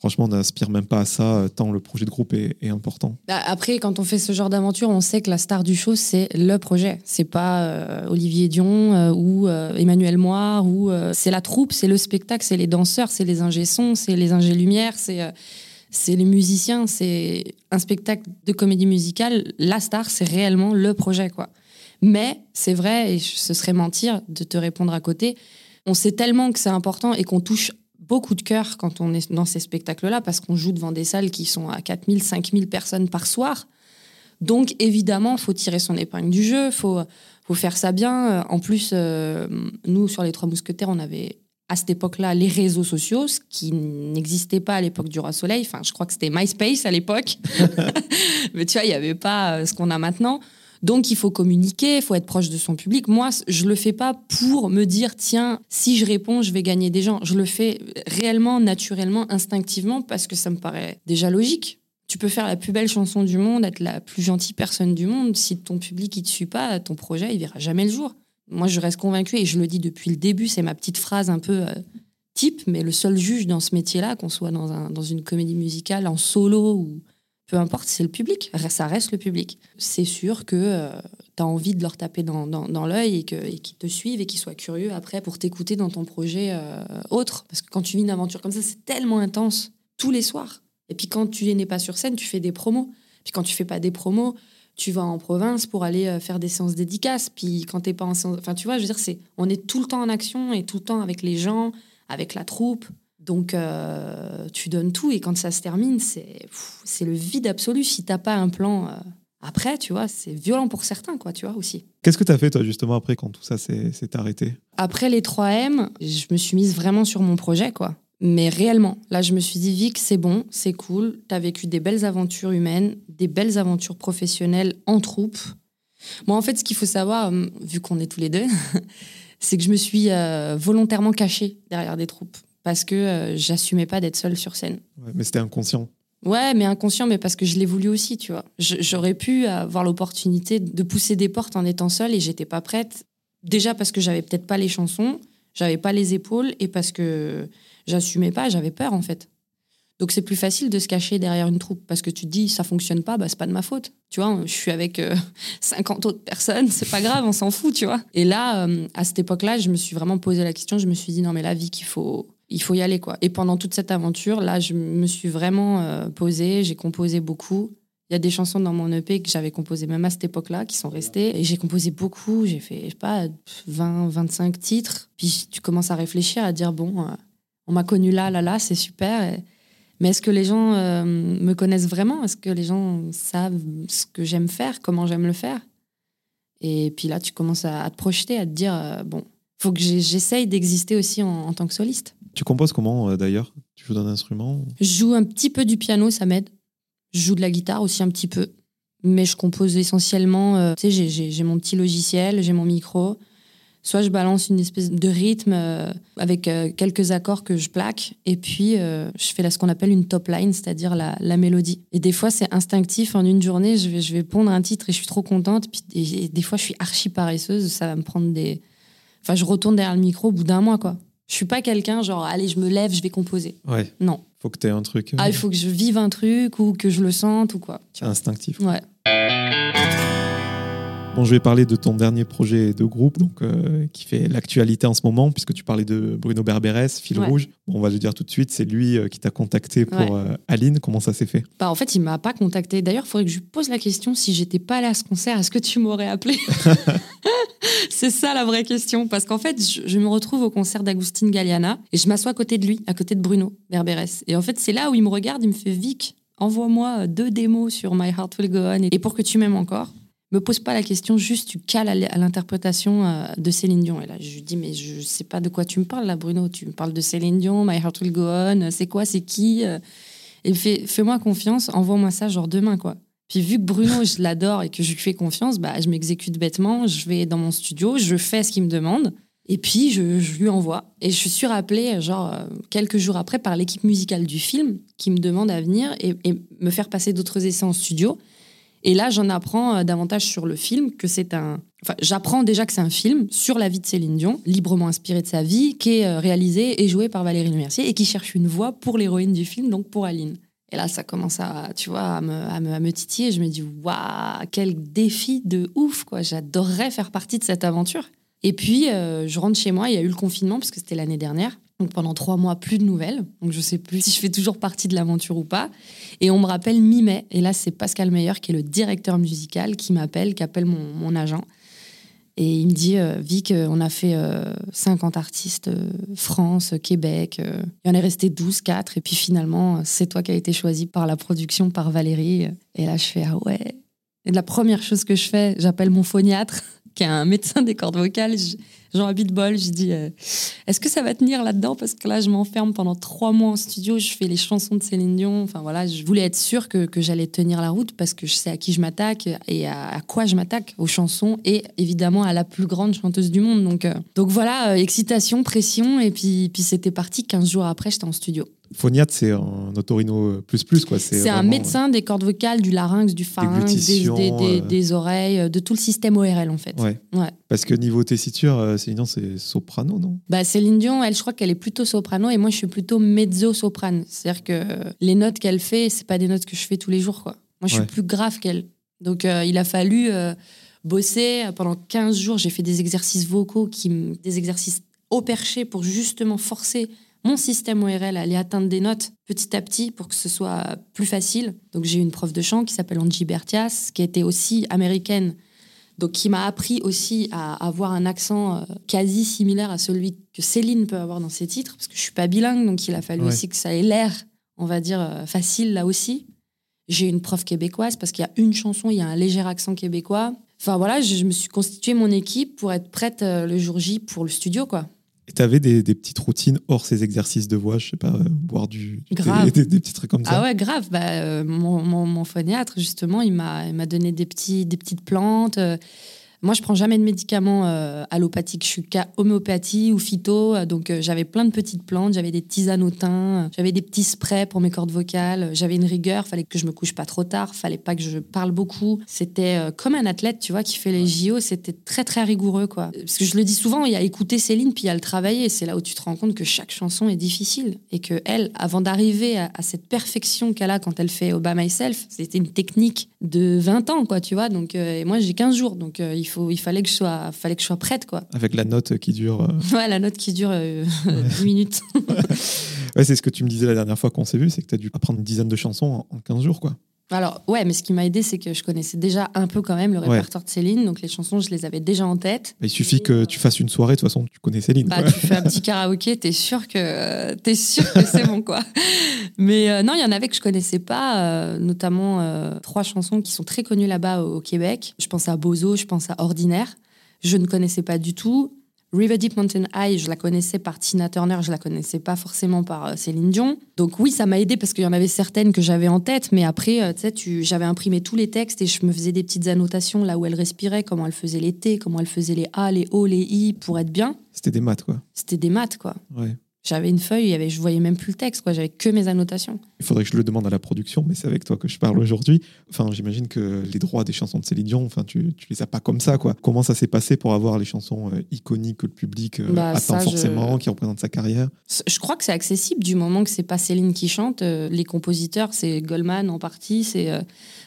Franchement, on n'aspire même pas à ça, euh, tant le projet de groupe est, important? Bah, après, quand on fait ce genre d'aventure, on sait que la star du show, c'est le projet. C'est pas euh, Olivier Dion euh, ou Emmanuel Moire, ou c'est la troupe, c'est le spectacle, c'est les danseurs, c'est les ingé c'est les ingé lumière, c'est c'est les musiciens, c'est un spectacle de comédie musicale. La star, c'est réellement le projet, quoi. Mais c'est vrai, et ce serait mentir de te répondre à côté. On sait tellement que c'est important et qu'on touche beaucoup de cœur quand on est dans ces spectacles-là, parce qu'on joue devant des salles qui sont à 4000, 5000 personnes par soir. Donc, évidemment, faut tirer son épingle du jeu, faut, faut faire ça bien. En plus, euh, nous, sur les Trois Mousquetaires, on avait à cette époque-là les réseaux sociaux, ce qui n'existait pas à l'époque du Roi Soleil. Enfin, je crois que c'était MySpace à l'époque. Mais tu vois, il n'y avait pas euh, ce qu'on a maintenant. Donc il faut communiquer, il faut être proche de son public. Moi, je le fais pas pour me dire tiens, si je réponds, je vais gagner des gens. Je le fais réellement, naturellement, instinctivement parce que ça me paraît déjà logique. Tu peux faire la plus belle chanson du monde, être la plus gentille personne du monde. Si ton public ne te suit pas, ton projet il verra jamais le jour. Moi, je reste convaincue et je le dis depuis le début. C'est ma petite phrase un peu euh, type, mais le seul juge dans ce métier-là, qu'on soit dans, dans une comédie musicale en solo ou peu importe, c'est le public, ça reste le public. C'est sûr que euh, tu as envie de leur taper dans, l'œil et qu'ils te suivent et qu'ils soient curieux après pour t'écouter dans ton projet euh, autre. Parce que quand tu vis une aventure comme ça, c'est tellement intense tous les soirs. Et puis quand tu n'es pas sur scène, tu fais des promos. Puis quand tu fais pas des promos, tu vas en province pour aller euh, faire des séances dédicaces. Puis quand t'es pas en séance... Enfin, tu vois, je veux dire, c'est, on est tout le temps en action et tout le temps avec les gens, avec la troupe. Donc, euh, tu donnes tout et quand ça se termine, c'est, c'est le vide absolu. Si t'as pas un plan euh, après, tu vois, c'est violent pour certains, quoi, tu vois, aussi. Qu'est-ce que tu as fait, toi, justement, après, quand tout ça s'est, arrêté? Après les 3M, je me suis mise vraiment sur mon projet, quoi. Mais réellement, là, je me suis dit, Vic, c'est bon, c'est cool. Tu as vécu des belles aventures humaines, des belles aventures professionnelles en troupe. Moi, en fait, ce qu'il faut savoir, hum, vu qu'on est tous les deux, c'est que je me suis euh, volontairement cachée derrière des troupes parce que euh, j'assumais pas d'être seule sur scène. mais c'était inconscient. Ouais, mais inconscient, mais parce que je l'ai voulu aussi, tu vois. J'aurais pu avoir l'opportunité de pousser des portes en étant seule et j'étais pas prête. Déjà parce que j'avais peut-être pas les chansons, j'avais pas les épaules et parce que j'assumais pas, j'avais peur en fait. Donc c'est plus facile de se cacher derrière une troupe parce que tu te dis ça fonctionne pas, bah c'est pas de ma faute. Tu vois, je suis avec 50 euh, autres personnes, c'est pas grave, on s'en fout, tu vois. Et là, euh, à cette époque-là, je me suis vraiment posé la question, je me suis dit non mais la vie qu'il faut il faut y aller quoi. Et pendant toute cette aventure, là, je me suis vraiment euh, posée, j'ai composé beaucoup. Il y a des chansons dans mon EP que j'avais composées même à cette époque-là qui sont restées. Et j'ai composé beaucoup, j'ai fait, je sais pas, 20, 25 titres. Puis tu commences à réfléchir, à dire, bon, euh, on m'a connu là, là, là, c'est super. Mais est-ce que les gens euh, me connaissent vraiment? Est-ce que les gens savent ce que j'aime faire, comment j'aime le faire? Et puis là, tu commences à, te projeter, à te dire, bon, faut que j'essaye d'exister aussi en tant que soliste. Tu composes comment euh, d'ailleurs? Tu joues d'un instrument Je joue un petit peu du piano, ça m'aide. Je joue de la guitare aussi un petit peu. Mais je compose essentiellement. Euh, tu sais, j'ai mon petit logiciel, j'ai mon micro. Soit je balance une espèce de rythme euh, avec quelques accords que je plaque, et puis je fais ce qu'on appelle une top line, c'est-à-dire la, mélodie. Et des fois, c'est instinctif. En une journée, je vais, je vais pondre un titre et je suis trop contente. Et, et des fois, je suis archi paresseuse. Ça va me prendre des. Enfin, je retourne derrière le micro au bout d'un mois, quoi. Je suis pas quelqu'un genre, allez, je me lève, je vais composer. Ouais. Non. Faut que tu aies un truc euh, Ah, il faut que je vive un truc ou que je le sente ou quoi. tu vois. instinctif. Ouais. Je vais parler de ton dernier projet de groupe, donc euh, qui fait l'actualité en ce moment, puisque tu parlais de Bruno Berberes, Fil Ouais. Rouge. On va le dire tout de suite, c'est lui euh, qui t'a contacté pour Ouais. euh, Aline. Comment ça s'est fait? Bah, en fait, il m'a pas contacté. D'ailleurs, il faudrait que je lui pose la question si j'étais pas allée à ce concert, est-ce que tu m'aurais appelé? C'est ça la vraie question. Parce qu'en fait, je, je me retrouve au concert d'Agustin Galliana et je m'assois à côté de lui, à côté de Bruno Berberes. Et en fait, c'est là où il me regarde, il me fait Vic, envoie-moi deux démos sur My Heart Will Go On et pour que tu m'aimes encore. Me pose pas la question, juste tu cales à l'interprétation euh, de Céline Dion. Et là, je lui dis, mais je sais pas de quoi tu me parles là, Bruno. Tu me parles de Céline Dion, My Heart Will Go On, c'est quoi, c'est qui euh Et fais-moi confiance, envoie-moi ça genre demain, quoi. Puis vu que Bruno, je l'adore et que je lui fais confiance, bah, je m'exécute bêtement, je vais dans mon studio, je fais ce qu'il me demande. Et puis, je, lui envoie. Et je suis rappelée, genre, euh, quelques jours après, par l'équipe musicale du film, qui me demande à venir et me faire passer d'autres essais en studio. Et là, j'en apprends euh, davantage sur le film, que c'est un... Enfin, j'apprends déjà que c'est un film sur la vie de Céline Dion, librement inspiré de sa vie, qui est euh, réalisé et joué par Valérie Lemercier, et qui cherche une voix pour l'héroïne du film, donc pour Aline. Et là, ça commence à, tu vois, à me, à me, à me titiller. Je me dis, waouh, quel défi de ouf, quoi. J'adorerais faire partie de cette aventure. Et puis, euh, je rentre chez moi. Il y a eu le confinement, parce que c'était l'année dernière. Donc, pendant trois mois, plus de nouvelles. Donc, je sais plus si je fais toujours partie de l'aventure ou pas. Et on me rappelle mi-mai. Et là, c'est Pascal Meyer, qui est le directeur musical, qui m'appelle, qui appelle mon, mon agent. Et il me dit, euh, Vic, euh, on a fait euh, 50 artistes, euh, France, Québec. il y en est resté 12, 4. Et puis finalement, c'est toi qui as été choisi par la production, par Valérie. Et là, je fais, ah ouais. Et la première chose que je fais, j'appelle mon phoniatre, qui est un médecin des cordes vocales. Je- Jean Abitbol, je dis, euh, est-ce que ça va tenir là-dedans? Parce que là, je m'enferme pendant trois mois en studio, je fais les chansons de Céline Dion. Enfin voilà, je voulais être sûre que, que j'allais tenir la route parce que je sais à qui je m'attaque et à, à quoi je m'attaque, aux chansons et évidemment à la plus grande chanteuse du monde. Donc, euh, donc voilà, euh, excitation, pression, et puis, puis c'était parti. 15 jours après, j'étais en studio. Phoniat, c'est un otorino plus plus, quoi. C'est un médecin des cordes vocales, du larynx, du pharynx, des, glutitions, des, des- euh. des oreilles, euh, de tout le système ORL en fait. Ouais. Ouais. Parce que niveau tessiture, euh, Céline Dion, c'est soprano, non? Bah, Céline Dion, elle, je crois qu'elle est plutôt soprano et moi, je suis plutôt mezzo-soprane. C'est-à-dire que les notes qu'elle fait, c'est pas des notes que je fais tous les jours, quoi. Moi, je Ouais. suis plus grave qu'elle. Donc, euh, il a fallu euh, bosser pendant 15 jours. J'ai fait des exercices vocaux, qui, des exercices au perché pour justement forcer mon système ORL aller atteindre des notes petit à petit pour que ce soit plus facile. Donc, j'ai eu une prof de chant qui s'appelle Angie Bertias, qui était aussi américaine donc qui m'a appris aussi à avoir un accent euh, quasi similaire à celui que Céline peut avoir dans ses titres, parce que je suis pas bilingue, donc il a fallu Ouais. aussi que ça ait l'air, on va dire, euh, facile là aussi. J'ai une prof québécoise, parce qu'il y a une chanson, il y a un léger accent québécois. Enfin voilà, je, je me suis constitué mon équipe pour être prête euh, le jour J pour le studio, quoi. Et t'avais des, des petites routines hors ces exercices de voix, je sais pas, euh, boire du. Grave. Des, des petits trucs comme ça. Ah ouais, grave. Bah, euh, mon, mon, mon phoniatre, justement, il m'a il m'a donné des, petits, des petites plantes. euh, moi, je prends jamais de médicaments euh, allopathiques. Je suis qu'à homéopathie ou phyto. euh, Donc, euh, j'avais plein de petites plantes. J'avais des tisanes au thym. J'avais des petits sprays pour mes cordes vocales. J'avais une rigueur. Fallait que je me couche pas trop tard. Fallait pas que je parle beaucoup. C'était euh, comme un athlète, tu vois, qui fait les JO. C'était très, très rigoureux, quoi. Parce que je le dis souvent, il y a écouter Céline, puis il y a le travailler. C'est là où tu te rends compte que chaque chanson est difficile. Et que elle, avant d'arriver à, à cette perfection qu'elle a quand elle fait By Myself, c'était une technique de 20 ans, quoi, tu vois. Donc, et moi, j'ai 15 jours. Donc, il, faut, il fallait, que je sois, fallait que je sois prête, quoi. Avec la note qui dure. euh, Ouais, la note qui dure euh, 10 minutes. Ouais, c'est ce que tu me disais la dernière fois qu'on s'est vu, c'est que tu as dû apprendre une dizaine de chansons en, en 15 jours, quoi. Alors, ouais, mais ce qui m'a aidé, c'est que je connaissais déjà un peu quand même le Ouais. répertoire de Céline. Donc, les chansons, je les avais déjà en tête. Il suffit que tu fasses une soirée, de toute façon, tu connais Céline. Bah, quoi. tu fais un petit karaoké, t'es sûr que t'es sûr que c'est bon quoi. Mais euh, non, il y en avait que je connaissais pas, euh, notamment euh, trois chansons qui sont très connues là-bas au, au Québec. Je pense à Bozo, je pense à Ordinaire. Je ne connaissais pas du tout. River Deep Mountain High, je la connaissais par Tina Turner, je la connaissais pas forcément par euh, Céline Dion. Donc oui, ça m'a aidé parce qu'il y en avait certaines que j'avais en tête, mais après, euh, tu sais, j'avais imprimé tous les textes et je me faisais des petites annotations là où elle respirait, comment elle faisait les T, comment elle faisait les A, les O, les I pour être bien. C'était des maths, quoi. C'était des maths, quoi. Ouais. J'avais une feuille, il y avait, je voyais même plus le texte, quoi. J'avais que mes annotations. Il faudrait que je le demande à la production, mais c'est avec toi que je parle aujourd'hui. Enfin, j'imagine que les droits des chansons de Céline Dion, enfin, tu, tu les as pas comme ça, quoi. Comment ça s'est passé pour avoir les chansons euh, iconiques que le public euh, Bah, attend ça, je- forcément, qui représentent sa carrière? Je crois que c'est accessible du moment que c'est pas Céline qui chante. euh, les compositeurs, c'est Goldman en partie, c'est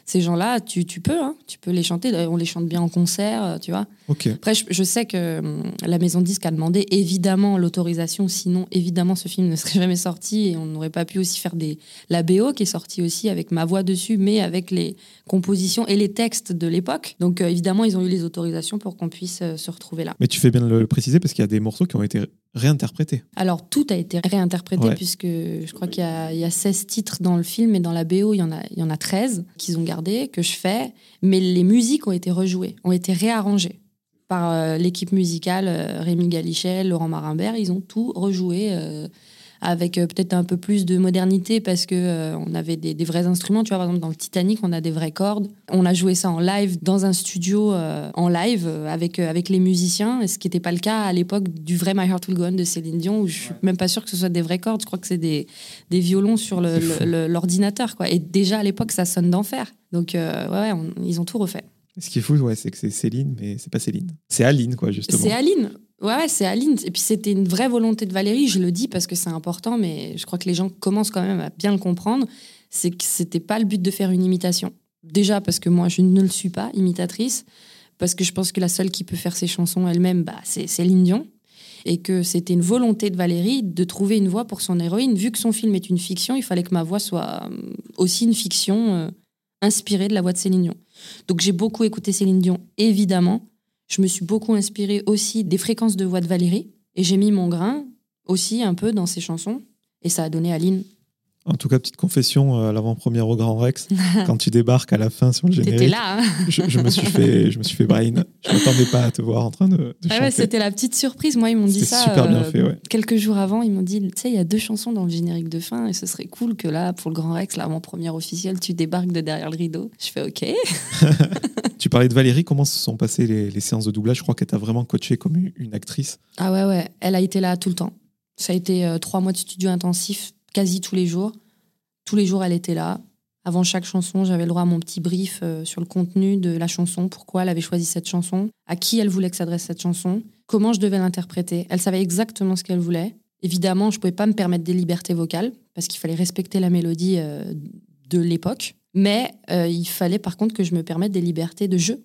ces gens-là. Tu, tu peux, hein, tu peux les chanter. On les chante bien en concert, tu vois. Ok. Après, je, je sais que hum, la maison de disque a demandé évidemment l'autorisation, sinon évidemment ce film ne serait jamais sorti et on n'aurait pas pu aussi faire des la BO qui est sortie aussi avec ma voix dessus, mais avec les compositions et les textes de l'époque. Donc euh, évidemment, ils ont eu les autorisations pour qu'on puisse euh, se retrouver là. Mais tu fais bien de le préciser parce qu'il y a des morceaux qui ont été réinterprétés. Alors, tout a été réinterprété Ouais. puisque je crois qu'il y, a- il y a 16 titres dans le film et dans la BO, il y en a, il y en a 13 qu'ils ont gardés, que je fais. Mais les musiques ont été rejouées, ont été réarrangées par euh, l'équipe musicale, euh, Rémi Galichet, Laurent Marimbert. Ils ont tout rejoué euh, avec peut-être un peu plus de modernité parce que euh, on avait des, des vrais instruments. Tu vois, par exemple, dans le Titanic, on a des vraies cordes. On a joué ça en live dans un studio euh, en live avec, euh, avec les musiciens, et ce qui n'était pas le cas à l'époque du vrai My Heart Will Go On de Céline Dion, où je suis même pas sûre que ce soit des vraies cordes. Je crois que c'est des, des violons sur le- C'est fou. le- le- l'ordinateur. quoi. Et déjà à l'époque, ça sonne d'enfer. Donc, ouais, ouais, on- ils ont tout refait. Ce qui est fou, ouais, c'est que c'est Céline, mais c'est pas Céline. C'est Aline, quoi, justement. C'est Aline. Ouais, c'est Aline. Et puis c'était une vraie volonté de Valérie. Je le dis parce que c'est important, mais je crois que les gens commencent quand même à bien le comprendre. C'est que c'était pas le but de faire une imitation. Déjà parce que moi, je ne le suis pas, imitatrice. Parce que je pense que la seule qui peut faire ses chansons elle-même, bah, c'est Céline Dion. Et que c'était une volonté de Valérie de trouver une voix pour son héroïne. Vu que son film est une fiction, il fallait que ma voix soit euh, aussi une fiction euh, inspirée de la voix de Céline Dion. Donc j'ai beaucoup écouté Céline Dion, évidemment. Je me suis beaucoup inspirée aussi des fréquences de voix de Valérie. Et j'ai mis mon grain aussi un peu dans ses chansons. Et ça a donné Aline. En tout cas, petite confession euh, à l'avant-première au Grand Rex, quand tu débarques à la fin sur le T'étais générique, là, hein je, je me suis fait, je me suis fait brain. Je m'attendais pas à te voir en train de, de Ah ouais, chanter. C'était la petite surprise. Moi, ils m'ont dit ça super bien euh, fait, ouais. quelques jours avant. Ils m'ont dit, tu sais, il y a deux chansons dans le générique de fin et ce serait cool que là, pour le Grand Rex, l'avant-première officielle, tu débarques de derrière le rideau. Je fais OK. Tu parlais de Valérie, comment se sont passées les, les séances de doublage? Je crois qu'elle t'a vraiment coaché comme une, une actrice. Ah ouais, ouais. Elle a été là tout le temps. Ça a été euh, trois mois de studio intensif, quasi tous les jours. Tous les jours, elle était là. Avant chaque chanson, j'avais le droit à mon petit brief euh, sur le contenu de la chanson, pourquoi elle avait choisi cette chanson, à qui elle voulait que s'adresse cette chanson, comment je devais l'interpréter. Elle savait exactement ce qu'elle voulait. Évidemment, je pouvais pas me permettre des libertés vocales parce qu'il fallait respecter la mélodie euh, de l'époque. Mais euh, il fallait par contre que je me permette des libertés de jeu.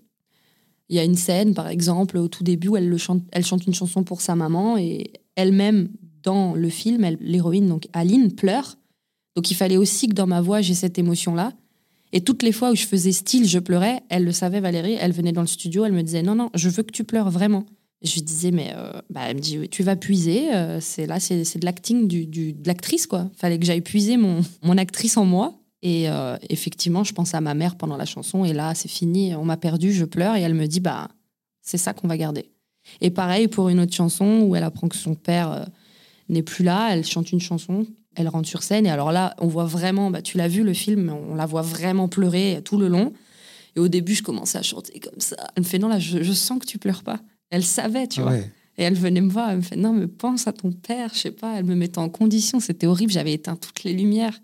Il y a une scène, par exemple, au tout début où elle, le chante, elle chante une chanson pour sa maman et elle-même, dans le film, l'héroïne, donc Aline, pleure. Donc il fallait aussi que dans ma voix, j'ai cette émotion-là. Et toutes les fois où je faisais style, je pleurais, elle le savait, Valérie, elle venait dans le studio, elle me disait non, non, je veux que tu pleures vraiment. Je lui disais, mais euh, bah, elle me dit, tu vas puiser, euh, c'est là, c'est de l'acting, du, du- de l'actrice, quoi. Fallait que j'aille puiser mon, mon actrice en moi. Et euh, effectivement, je pense à ma mère pendant la chanson, et là, c'est fini, on m'a perdu, je pleure, et elle me dit, bah, c'est ça qu'on va garder. Et pareil pour une autre chanson où elle apprend que son père n'est plus là, elle chante une chanson, elle rentre sur scène, et alors là, on voit vraiment, bah, tu l'as vu le film, on la voit vraiment pleurer tout le long. Et au début, je commençais à chanter comme ça. Elle me fait, non, là, je, je sens que tu pleures pas. Elle savait, tu vois. Et elle venait me voir, elle me fait non, mais pense à ton père, je sais pas, elle me mettait en condition, c'était horrible, j'avais éteint toutes les lumières.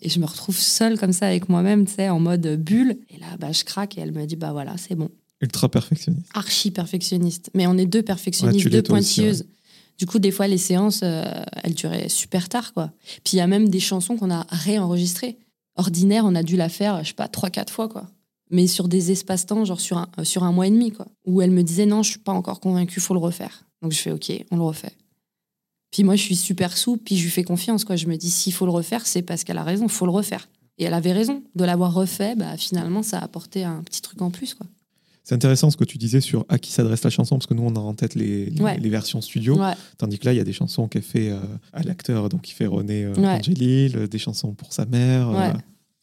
Et je me retrouve seule comme ça avec moi-même, tu sais, en mode bulle. Et là, bah, je craque et elle me dit, bah voilà, c'est bon. Ultra perfectionniste. Archi perfectionniste. Mais on est deux perfectionnistes, Ouais, deux aussi, pointilleuses. Du coup, des fois, les séances, euh, elles duraient super tard, quoi. Puis il y a même des chansons qu'on a réenregistrées. Ordinaire, on a dû la faire, je sais pas, trois, quatre fois, quoi. Mais sur des espaces-temps, genre sur un, sur un mois et demi, quoi. Où elle me disait, non, je suis pas encore convaincue, faut le refaire. Donc je fais, ok, on le refait. Puis moi, je suis super souple, puis je lui fais confiance, quoi. Je me dis, s'il faut le refaire, c'est parce qu'elle a raison, faut le refaire. Et elle avait raison. De l'avoir refait, bah, finalement, ça a apporté un petit truc en plus, quoi. C'est intéressant ce que tu disais sur à qui s'adresse la chanson, parce que nous, on a en tête les, les, Ouais. les versions studio, Ouais. tandis que là, il y a des chansons qu'elle fait euh, à l'acteur, donc il fait René euh, Ouais. Angélil, des chansons pour sa mère. euh,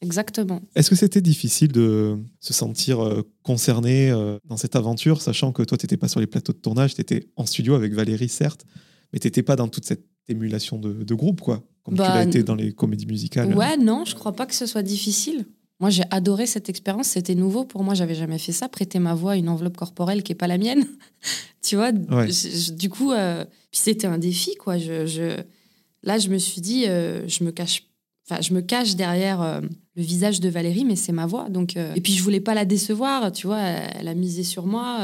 exactement. Est-ce que c'était difficile de se sentir euh, concerné euh, dans cette aventure, sachant que toi, tu n'étais pas sur les plateaux de tournage, tu étais en studio avec Valérie, certes, mais tu n'étais pas dans toute cette émulation de, de groupe, quoi, comme Bah, tu l'as été dans les comédies musicales. Ouais, non, je crois pas que ce soit difficile. Moi, j'ai adoré cette expérience. C'était nouveau pour moi. J'avais jamais fait ça. Prêter ma voix à une enveloppe corporelle qui est pas la mienne. tu vois. Ouais. je- je- du coup, euh, puis c'était un défi, quoi. Je, je- là, je me suis dit, euh, je me cache. Enfin, je me cache derrière euh, le visage de Valérie, mais c'est ma voix. Donc, et puis, je voulais pas la décevoir. Tu vois, elle, a misé sur moi.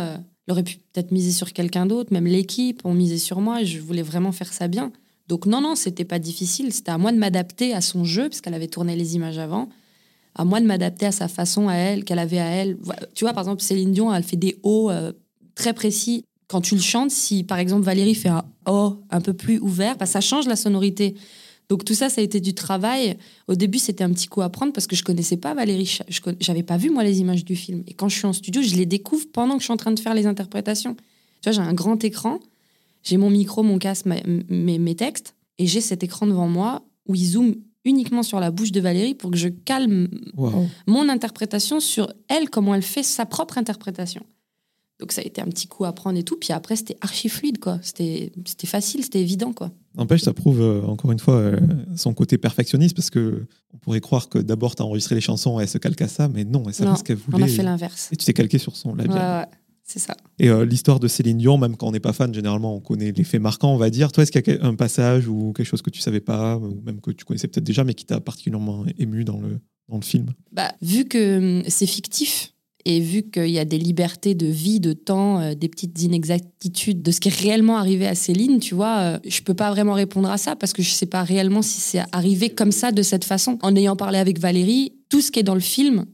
elle aurait pu peut-être miser sur quelqu'un d'autre. Même l'équipe ont misé sur moi. Et je voulais vraiment faire ça bien. Donc non, non, c'était pas difficile. C'était à moi de m'adapter à son jeu, parce qu'elle avait tourné les images avant. À moi de m'adapter à sa façon à elle, qu'elle avait à elle. Tu vois, par exemple, Céline Dion, elle fait des hauts euh, très précis. Quand tu le chantes, si par exemple Valérie fait un oh un peu plus ouvert, bah, ça change la sonorité. Donc tout ça, ça a été du travail. Au début, c'était un petit coup à prendre parce que je connaissais pas Valérie. Je- j'avais pas vu moi les images du film. Et quand je suis en studio, je les découvre pendant que je suis en train de faire les interprétations. Tu vois, j'ai un grand écran, j'ai mon micro, mon casque, mes, mes textes, et j'ai cet écran devant moi où il zoome uniquement sur la bouche de Valérie pour que je calme mon interprétation sur elle, comment elle fait sa propre interprétation. Donc ça a été un petit coup à prendre et tout. Puis après, c'était archi fluide, quoi. C'était facile, c'était évident, quoi. N'empêche, ça prouve euh, encore une fois euh, son côté perfectionniste parce que on pourrait croire que d'abord tu as enregistré les chansons et elle se calque à ça, mais non, elle savait ce qu'elle On voulait. a fait l'inverse. et tu t'es calqué sur son Ouais, labial. ouais, c'est ça. Et euh, l'histoire de Céline Dion, même quand on n'est pas fan, généralement on connaît les faits marquants, on va dire. Toi, est-ce qu'il y a un passage ou quelque chose que tu savais pas, ou même que tu connaissais peut-être déjà, mais qui t'a particulièrement ému dans le, dans le film? Bah, vu que hum, c'est fictif et vu qu'il y a des libertés de vie, de temps, euh, des petites inexactitudes de ce qui est réellement arrivé à Céline, tu vois, euh, je peux pas vraiment répondre à ça parce que je sais pas réellement si c'est arrivé comme ça, de cette façon. En ayant parlé avec Valérie, tout ce qui est dans le film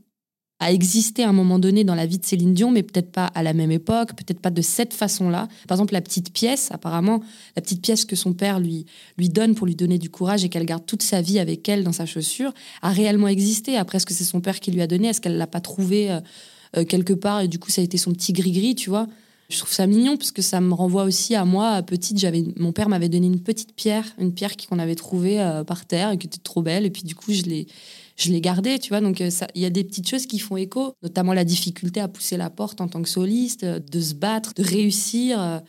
a existé à un moment donné dans la vie de Céline Dion, mais peut-être pas à la même époque, peut-être pas de cette façon-là. Par exemple, la petite pièce, apparemment, la petite pièce que son père lui, lui donne pour lui donner du courage et qu'elle garde toute sa vie avec elle dans sa chaussure, a réellement existé. Après, est-ce que c'est son père qui lui a donné? Est-ce qu'elle l'a pas trouvé euh, euh, quelque part et du coup, ça a été son petit gris-gris, tu vois? Je trouve ça mignon parce que ça me renvoie aussi à moi, petite. J'avais, mon père m'avait donné une petite pierre, une pierre qu'on avait trouvée euh, par terre et qui était trop belle. Et puis du coup, je l'ai, je l'ai gardée, tu vois. Donc euh, il y a des petites choses qui font écho, notamment la difficulté à pousser la porte en tant que soliste, euh, de se battre, de réussir. euh.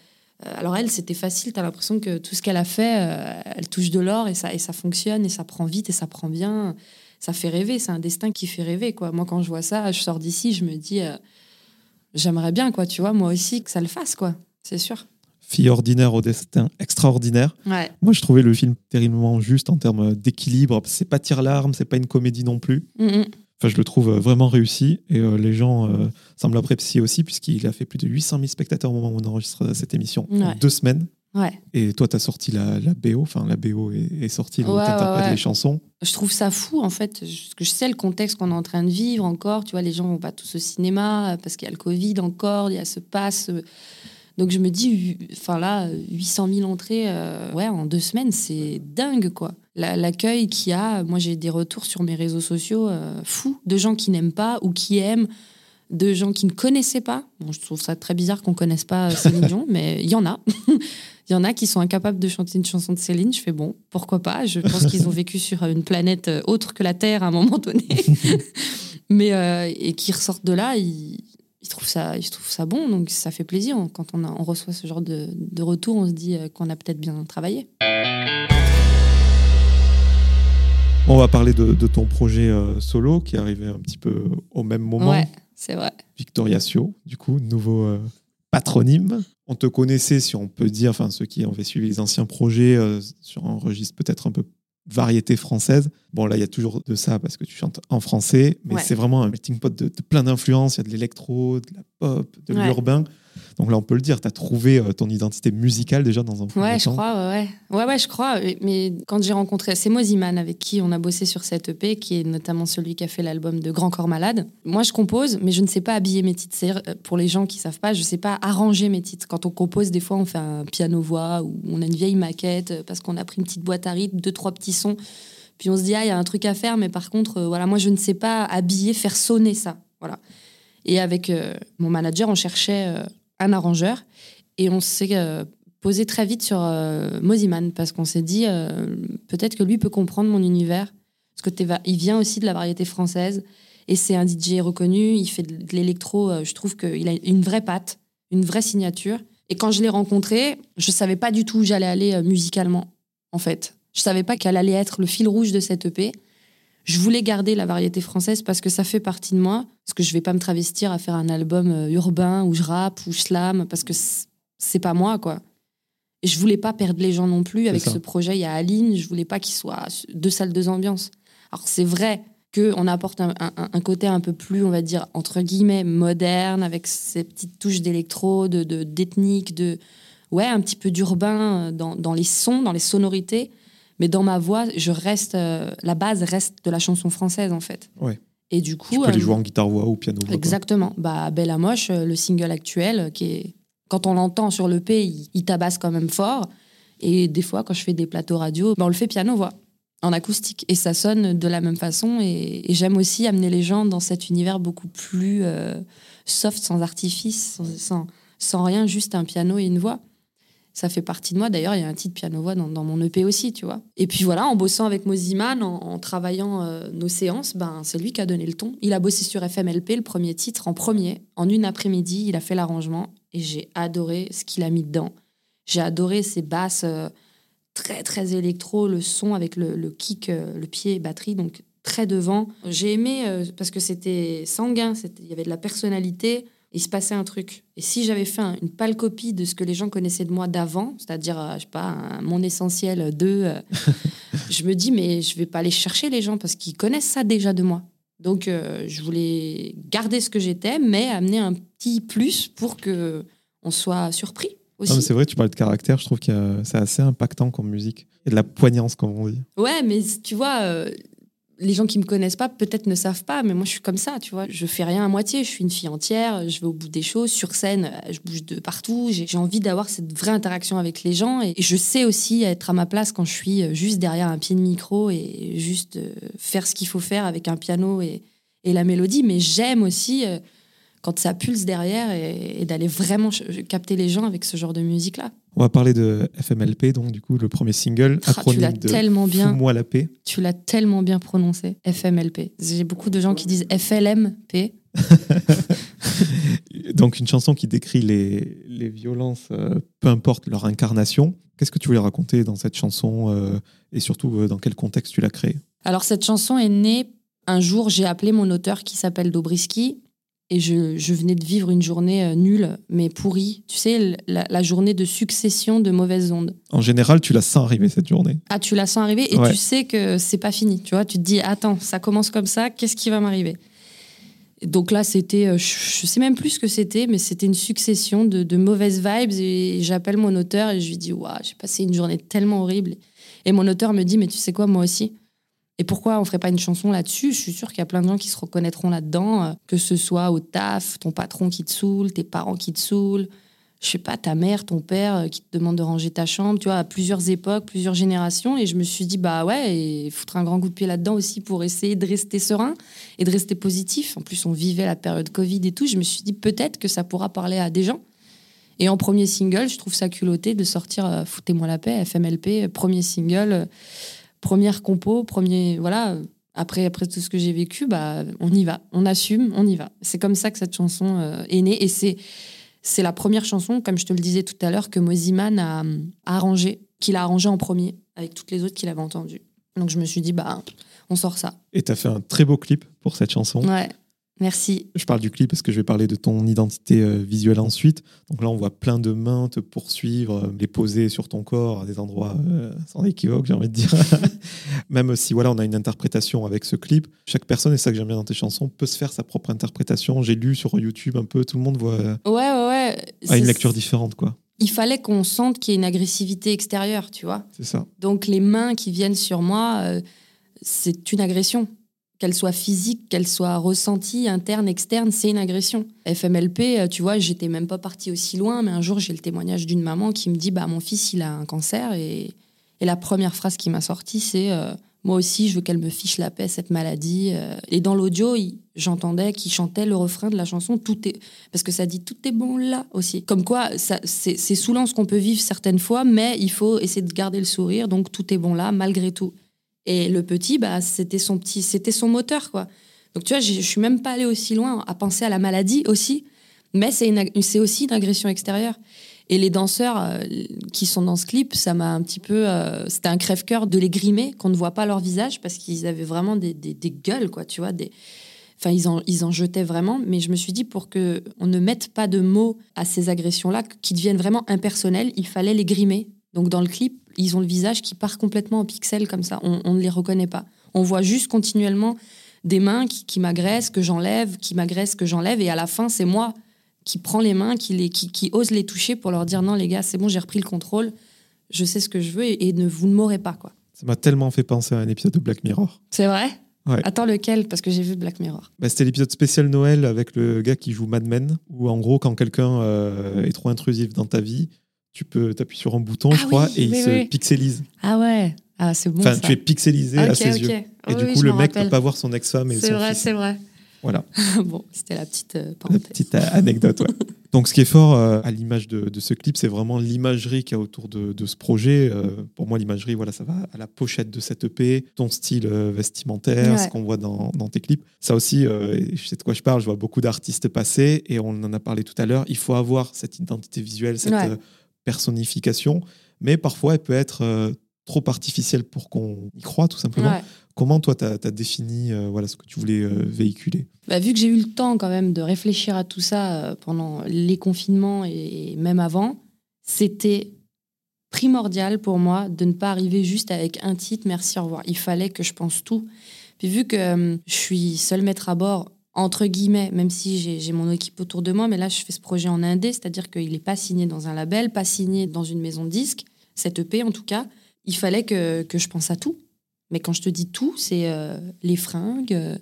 Alors elle, c'était facile. T'as l'impression que tout ce qu'elle a fait, elle touche de l'or et ça, et ça fonctionne et ça prend vite et ça prend bien. Ça fait rêver. C'est un destin qui fait rêver, quoi. Moi, quand je vois ça, je sors d'ici, je me dis, j'aimerais bien, quoi. Tu vois, moi aussi, que ça le fasse, quoi. C'est sûr. Fille ordinaire au destin extraordinaire. Ouais. Moi, je trouvais le film terriblement juste en termes d'équilibre. C'est pas tire-larme, c'est pas une comédie non plus. Mm, mm. Enfin, je le trouve euh, vraiment réussi et euh, les gens euh, semblent apprécier aussi puisqu'il a fait plus de 800 000 spectateurs au moment où on enregistre euh, cette émission en deux semaines. Ouais. Et toi, tu as sorti la, la BO, enfin la BO est, est sortie, donc Ouais, tu ouais, les chansons. Je trouve ça fou, en fait, parce que je sais le contexte qu'on est en train de vivre encore. Tu vois, les gens vont pas tous au cinéma parce qu'il y a le Covid encore, il y a ce pass. Donc je me dis, enfin là, 800 000 entrées, euh, ouais, en deux semaines, c'est dingue, quoi. La- L'accueil qu'il y a, moi j'ai des retours sur mes réseaux sociaux euh, fous, de gens qui n'aiment pas ou qui aiment, de gens qui ne connaissaient pas. Bon, je trouve ça très bizarre qu'on connaisse pas euh, Céline Dion, mais il y en a. Il y en a qui sont incapables de chanter une chanson de Céline. Je fais bon, pourquoi pas? Je pense qu'ils ont vécu sur une planète autre que la Terre à un moment donné. Mais euh, et qui ressortent de là, ils, ils trouvent ça, ils trouvent ça bon. Donc ça fait plaisir quand on, a, on reçoit ce genre de, de retour. On se dit euh, qu'on a peut-être bien travaillé. On va parler de, de ton projet euh, solo qui est arrivé un petit peu au même moment. Ouais, c'est vrai. Victoriacio, du coup, nouveau euh, patronyme. On te connaissait, si on peut dire, enfin ceux qui avaient suivi les anciens projets euh, sur un registre peut-être un peu variété française. Bon, là, il y a toujours de ça parce que tu chantes en français, mais Ouais. c'est vraiment un melting pot de, de plein d'influences. Il y a de l'électro, de la pop, de Ouais. l'urbain. Donc là, on peut le dire, tu as trouvé euh, ton identité musicale déjà dans un premier Ouais, je temps. crois, ouais, ouais. Ouais, je crois. Mais quand j'ai rencontré, c'est Moziman avec qui on a bossé sur cette EP, qui est notamment celui qui a fait l'album de Grand Corps Malade. Moi, je compose, mais je ne sais pas habiller mes titres. C'est-à-dire, euh, pour les gens qui savent pas, je sais pas arranger mes titres. Quand on compose, des fois, on fait un piano-voix ou on a une vieille maquette euh, parce qu'on a pris une petite boîte à rythme, deux, trois petits sons. Puis on se dit, ah, il y a un truc à faire, mais par contre, euh, voilà, moi, je ne sais pas habiller, faire sonner ça. Voilà. Et avec euh, mon manager, on cherchait euh, un arrangeur et on s'est euh, posé très vite sur euh, Moziman parce qu'on s'est dit, euh, peut-être que lui peut comprendre mon univers Parce que il vient aussi de la variété française. Et c'est un DJ reconnu. Il fait de l'électro. Je trouve qu'il a une vraie patte, une vraie signature. Et quand je l'ai rencontré, je savais pas du tout où j'allais aller musicalement, en fait. Je savais pas qu'elle allait être le fil rouge de cette EP. Je voulais garder la variété française parce que ça fait partie de moi. Parce que je vais pas me travestir à faire un album euh, urbain où je rappe ou je slam parce que c'est pas moi, quoi. Et je voulais pas perdre les gens non plus avec ce projet. Il y a Aline, je voulais pas qu'il soit deux salles, deux ambiances. Alors c'est vrai qu'on apporte un, côté un peu plus, on va dire, entre guillemets, moderne, avec ces petites touches d'électro, de, d'ethnique, de, ouais, un petit peu d'urbain dans, dans, les sons, dans les sonorités. Mais dans ma voix, je reste, euh, la base reste de la chanson française, en fait. Ouais. Et du coup. Tu peux les euh, jouer en guitare-voix ou piano-voix. Exactement. Bah, Belle à Moche, euh, le single actuel, qui est. Quand on l'entend sur le P, il, tabasse quand même fort. Et des fois, quand je fais des plateaux radio, bah, on le fait piano-voix, en acoustique. Et ça sonne de la même façon. Et, j'aime aussi amener les gens dans cet univers beaucoup plus soft, sans artifice, sans, sans rien, juste un piano et une voix ça fait partie de moi. D'ailleurs, il y a un titre piano-voix dans, mon EP aussi, tu vois. Et puis voilà, en bossant avec Moziman, en, travaillant euh, nos séances, ben, c'est lui qui a donné le ton. Il a bossé sur FMLP, le premier titre, en premier. En une après-midi, il a fait l'arrangement et j'ai adoré ce qu'il a mis dedans. J'ai adoré ses basses euh, très, très électro, le son avec le, kick, euh, le pied et batterie, donc très devant. J'ai aimé parce que c'était sanguin, il y avait de la personnalité il se passait un truc. Et si j'avais fait une pâle copie de ce que les gens connaissaient de moi d'avant, c'est-à-dire, euh, je sais pas, mon essentiel 2, euh, je me dis, mais je vais pas aller chercher les gens parce qu'ils connaissent ça déjà de moi. Donc, euh, je voulais garder ce que j'étais, mais amener un petit plus pour que on soit surpris. Aussi. C'est vrai, tu parles de caractère, je trouve que c'est assez impactant comme musique. Il y a de la poignance, comme on dit. Ouais, mais tu vois, les gens qui me connaissent pas peut-être ne savent pas, mais moi je suis comme ça, tu vois. Je fais rien à moitié, je suis une fille entière, je vais au bout des choses. Sur scène, euh, je bouge de partout. J'ai envie d'avoir cette vraie interaction avec les gens et je sais aussi être à ma place quand je suis euh, juste derrière un pied de micro et juste euh, faire ce qu'il faut faire avec un piano et, la mélodie. Mais j'aime aussi quand ça pulse derrière et, d'aller vraiment capter les gens avec ce genre de musique-là. On va parler de FMLP, donc du coup le premier single, ah, acronyme de tellement bien, moi la paix. Tu l'as tellement bien prononcé, FMLP. J'ai beaucoup de gens qui disent FLMP. donc une chanson qui décrit les, les violences, euh, peu importe leur incarnation. Qu'est-ce que tu voulais raconter dans cette chanson euh, et surtout euh, dans quel contexte tu l'as créée? Alors cette chanson est née un jour, j'ai appelé mon auteur qui s'appelle Dobriski et je, venais de vivre une journée euh, nulle, mais pourrie. Tu sais, la, journée de succession de mauvaises ondes. En général, tu la sens arriver cette journée. Ah, tu la sens arriver et tu sais que c'est pas fini. Tu vois, tu te dis, attends, ça commence comme ça, qu'est-ce qui va m'arriver? Donc là, c'était, euh, je sais même plus ce que c'était, mais c'était une succession de, mauvaises vibes. Et j'appelle mon auteur et je lui dis, waouh, j'ai passé une journée tellement horrible. Et mon auteur me dit, mais tu sais quoi, moi aussi? Et pourquoi on ferait pas une chanson là-dessus? Je suis sûre qu'il y a plein de gens qui se reconnaîtront là-dedans, euh, que ce soit au taf, ton patron qui te saoule, tes parents qui te saoulent, je sais pas, ta mère, ton père euh, qui te demande de ranger ta chambre, tu vois, à plusieurs époques, plusieurs générations. Et je me suis dit, bah ouais, et foutre un grand coup de pied là-dedans aussi pour essayer de rester serein et de rester positif. En plus, on vivait la période Covid et tout. Je me suis dit, peut-être que ça pourra parler à des gens. Et en premier single, je trouve ça culotté de sortir euh, Foutez-moi la paix, FMLP, premier single première compo, premier. Voilà. Après, après tout ce que j'ai vécu, bah, on y va, on assume, on y va. C'est comme ça que cette chanson euh, est née. Et c'est, c'est la première chanson, comme je te le disais tout à l'heure, que Moziman a, a arrangé, qu'il a arrangé en premier, avec toutes les autres qu'il avait entendues. Donc je me suis dit, bah, on sort ça. Et tu as fait un très beau clip pour cette chanson. Ouais. Merci. Je parle du clip parce que je vais parler de ton identité euh, visuelle ensuite. Donc là, on voit plein de mains te poursuivre, euh, les poser sur ton corps à des endroits euh, sans équivoque, j'ai envie de dire. Même si voilà, on a une interprétation avec ce clip, chaque personne, et ça que j'aime bien dans tes chansons, peut se faire sa propre interprétation. J'ai lu sur YouTube un peu, tout le monde voit ouais, ouais, ouais. une lecture différente. quoi. Il fallait qu'on sente qu'il y ait une agressivité extérieure, tu vois. C'est ça. Donc les mains qui viennent sur moi, c'est une agression qu'elle soit physique, qu'elle soit ressentie, interne, externe, c'est une agression. FMLP, euh, tu vois, j'étais même pas partie aussi loin, mais un jour j'ai le témoignage d'une maman qui me dit bah mon fils il a un cancer et, la première phrase qui m'a sortie c'est euh, moi aussi je veux qu'elle me fiche la paix cette maladie. Euh. Et dans l'audio j'entendais qu'il chantait le refrain de la chanson tout est parce que ça dit tout est bon là aussi. Comme quoi c'est saoulant ce qu'on peut vivre certaines fois, mais il faut essayer de garder le sourire donc tout est bon là malgré tout. Et le petit, bah, c'était son petit, c'était son moteur, quoi. Donc tu vois, je suis même pas allée aussi loin à penser à la maladie aussi, mais c'est aussi une agression extérieure. Et les danseurs euh, qui sont dans ce clip, ça m'a un petit peu. Euh, c'était un crève-cœur de les grimer, qu'on ne voit pas leur visage, parce qu'ils avaient vraiment des, des, gueules, quoi, tu vois. Enfin, ils en, ils en jetaient vraiment. Mais je me suis dit, pour que on ne mette pas de mots à ces agressions-là, qui deviennent vraiment impersonnelles, il fallait les grimer. Donc dans le clip, ils ont le visage qui part complètement en pixels comme ça. On, on ne les reconnaît pas. On voit juste continuellement des mains qui, qui m'agressent, que j'enlève, qui m'agressent, que j'enlève. Et à la fin, c'est moi qui prend les mains, qui, les, qui, qui, ose les toucher pour leur dire non, les gars, c'est bon, j'ai repris le contrôle, je sais ce que je veux et, ne vous ne m'aurez pas. quoi. Ça m'a tellement fait penser à un épisode de Black Mirror. C'est vrai? Ouais. Attends, lequel? Parce que j'ai vu Black Mirror. Bah, C'était l'épisode spécial Noël avec le gars qui joue Mad Men, où en gros, quand quelqu'un euh, est trop intrusif dans ta vie, tu peux t'appuyer sur un bouton, je ah crois, et il se pixelise. Ah ouais ah, c'est bon. Enfin, tu es pixelisé à ses yeux. Et du coup, le mec ne peut pas voir son ex-femme C'est vrai, c'est vrai. Voilà. bon, c'était la petite euh, petite euh, anecdote. Ouais. Donc, ce qui est fort euh, à l'image de, ce clip, c'est vraiment l'imagerie qu'il y a autour de, ce projet. pour moi, l'imagerie, voilà, ça va à la pochette de cette EP, ton style vestimentaire, ce qu'on voit dans, tes clips. Ça aussi, je sais de quoi je parle, je vois beaucoup d'artistes passer et on en a parlé tout à l'heure. Il faut avoir cette identité visuelle, cette personnification, mais parfois, elle peut être trop artificielle pour qu'on y croit, tout simplement. Comment toi, tu as, défini euh, voilà, ce que tu voulais euh, véhiculer? Bah, Vu que j'ai eu le temps quand même de réfléchir à tout ça euh, pendant les confinements et, même avant, c'était primordial pour moi de ne pas arriver juste avec un titre, merci, au revoir. Il fallait que je pense tout. Puis vu que je suis seul maître à bord, entre guillemets, même si j'ai mon équipe autour de moi, mais là je fais ce projet en indé, c'est-à-dire qu'il n'est pas signé dans un label, pas signé dans une maison de disques, cette EP en tout cas, il fallait que, que je pense à tout. Mais quand je te dis tout, c'est euh, les fringues, euh,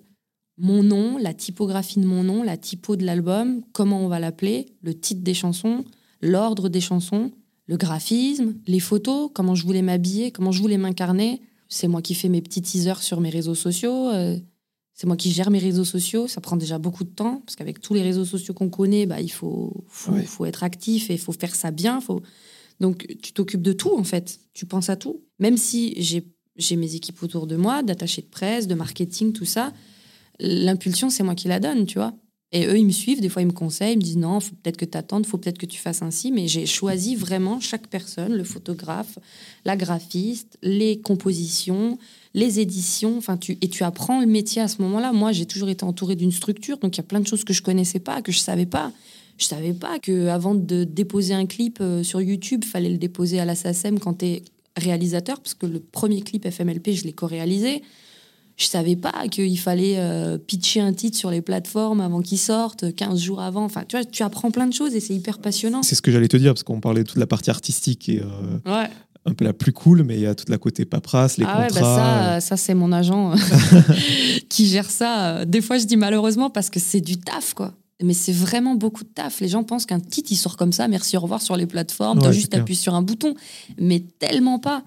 mon nom, la typographie de mon nom, la typo de l'album, comment on va l'appeler, le titre des chansons, l'ordre des chansons, le graphisme, les photos, comment je voulais m'habiller, comment je voulais m'incarner. C'est moi qui fais mes petits teasers sur mes réseaux sociaux. Euh, c'est moi qui gère mes réseaux sociaux. Ça prend déjà beaucoup de temps parce qu'avec tous les réseaux sociaux qu'on connaît, bah, il faut, faut, faut, être actif et il faut faire ça bien. Faut... Donc tu t'occupes de tout en fait. Tu penses à tout. Même si j'ai j'ai mes équipes autour de moi, d'attachés de presse, de marketing, tout ça. L'impulsion, c'est moi qui la donne, tu vois. Et eux, ils me suivent, des fois, ils me conseillent, ils me disent non, faut peut-être que tu attendes, faut peut-être que tu fasses ainsi. Mais j'ai choisi vraiment chaque personne, le photographe, la graphiste, les compositions, les éditions. Enfin, tu, et tu apprends le métier à ce moment-là. Moi, j'ai toujours été entourée d'une structure, donc il y a plein de choses que je connaissais pas, que je savais pas. Je savais pas que avant de déposer un clip euh, sur YouTube, fallait le déposer à la SACEM quand tu es réalisateur, parce que le premier clip FMLP, je l'ai co-réalisé. Je savais pas qu'il fallait euh, pitcher un titre sur les plateformes avant qu'il sorte, 15 jours avant. Enfin, tu vois, tu apprends plein de choses et c'est hyper passionnant. C'est ce que j'allais te dire, parce qu'on parlait de toute la partie artistique et euh, un peu la plus cool, mais il y a toute la côté paperasse, les ah contrats. Ouais, bah ça, ça c'est mon agent qui gère ça. Des fois, je dis malheureusement parce que c'est du taf, quoi. Mais c'est vraiment beaucoup de taf. Les gens pensent qu'un titre, il sort comme ça, merci, au revoir sur les plateformes, tu as juste appuyé sur un bouton. Mais tellement pas.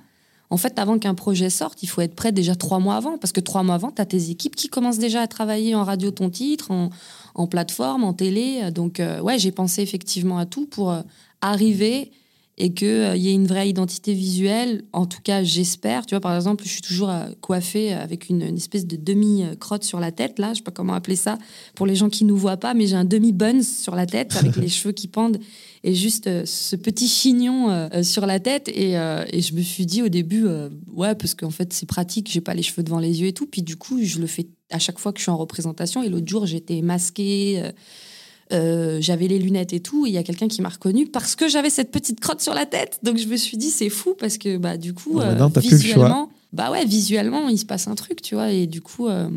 En fait, avant qu'un projet sorte, il faut être prêt déjà trois mois avant, parce que trois mois avant, tu as tes équipes qui commencent déjà à travailler en radio ton titre, en, plateforme, en télé. Donc, euh, ouais, j'ai pensé effectivement à tout pour euh, arriver et qu'il euh, y ait une vraie identité visuelle. En tout cas, j'espère. Tu vois, par exemple, je suis toujours euh, coiffée avec une, espèce de demi-crotte sur la tête, là. Je sais pas comment appeler ça pour les gens qui nous voient pas, mais j'ai un demi-buns sur la tête avec les cheveux qui pendent et juste euh, ce petit chignon sur la tête. Et, et, je me suis dit au début, ouais, parce qu'en fait, c'est pratique, j'ai pas les cheveux devant les yeux et tout. Puis du coup, je le fais à chaque fois que je suis en représentation. Et l'autre jour, j'étais masquée. Euh, j'avais les lunettes et tout. Il y a quelqu'un qui m'a reconnu parce que j'avais cette petite crotte sur la tête. Donc je me suis dit, c'est fou parce que bah, du coup, euh, visuellement, bah ouais, visuellement, il se passe un truc, tu vois. Et du coup, euh,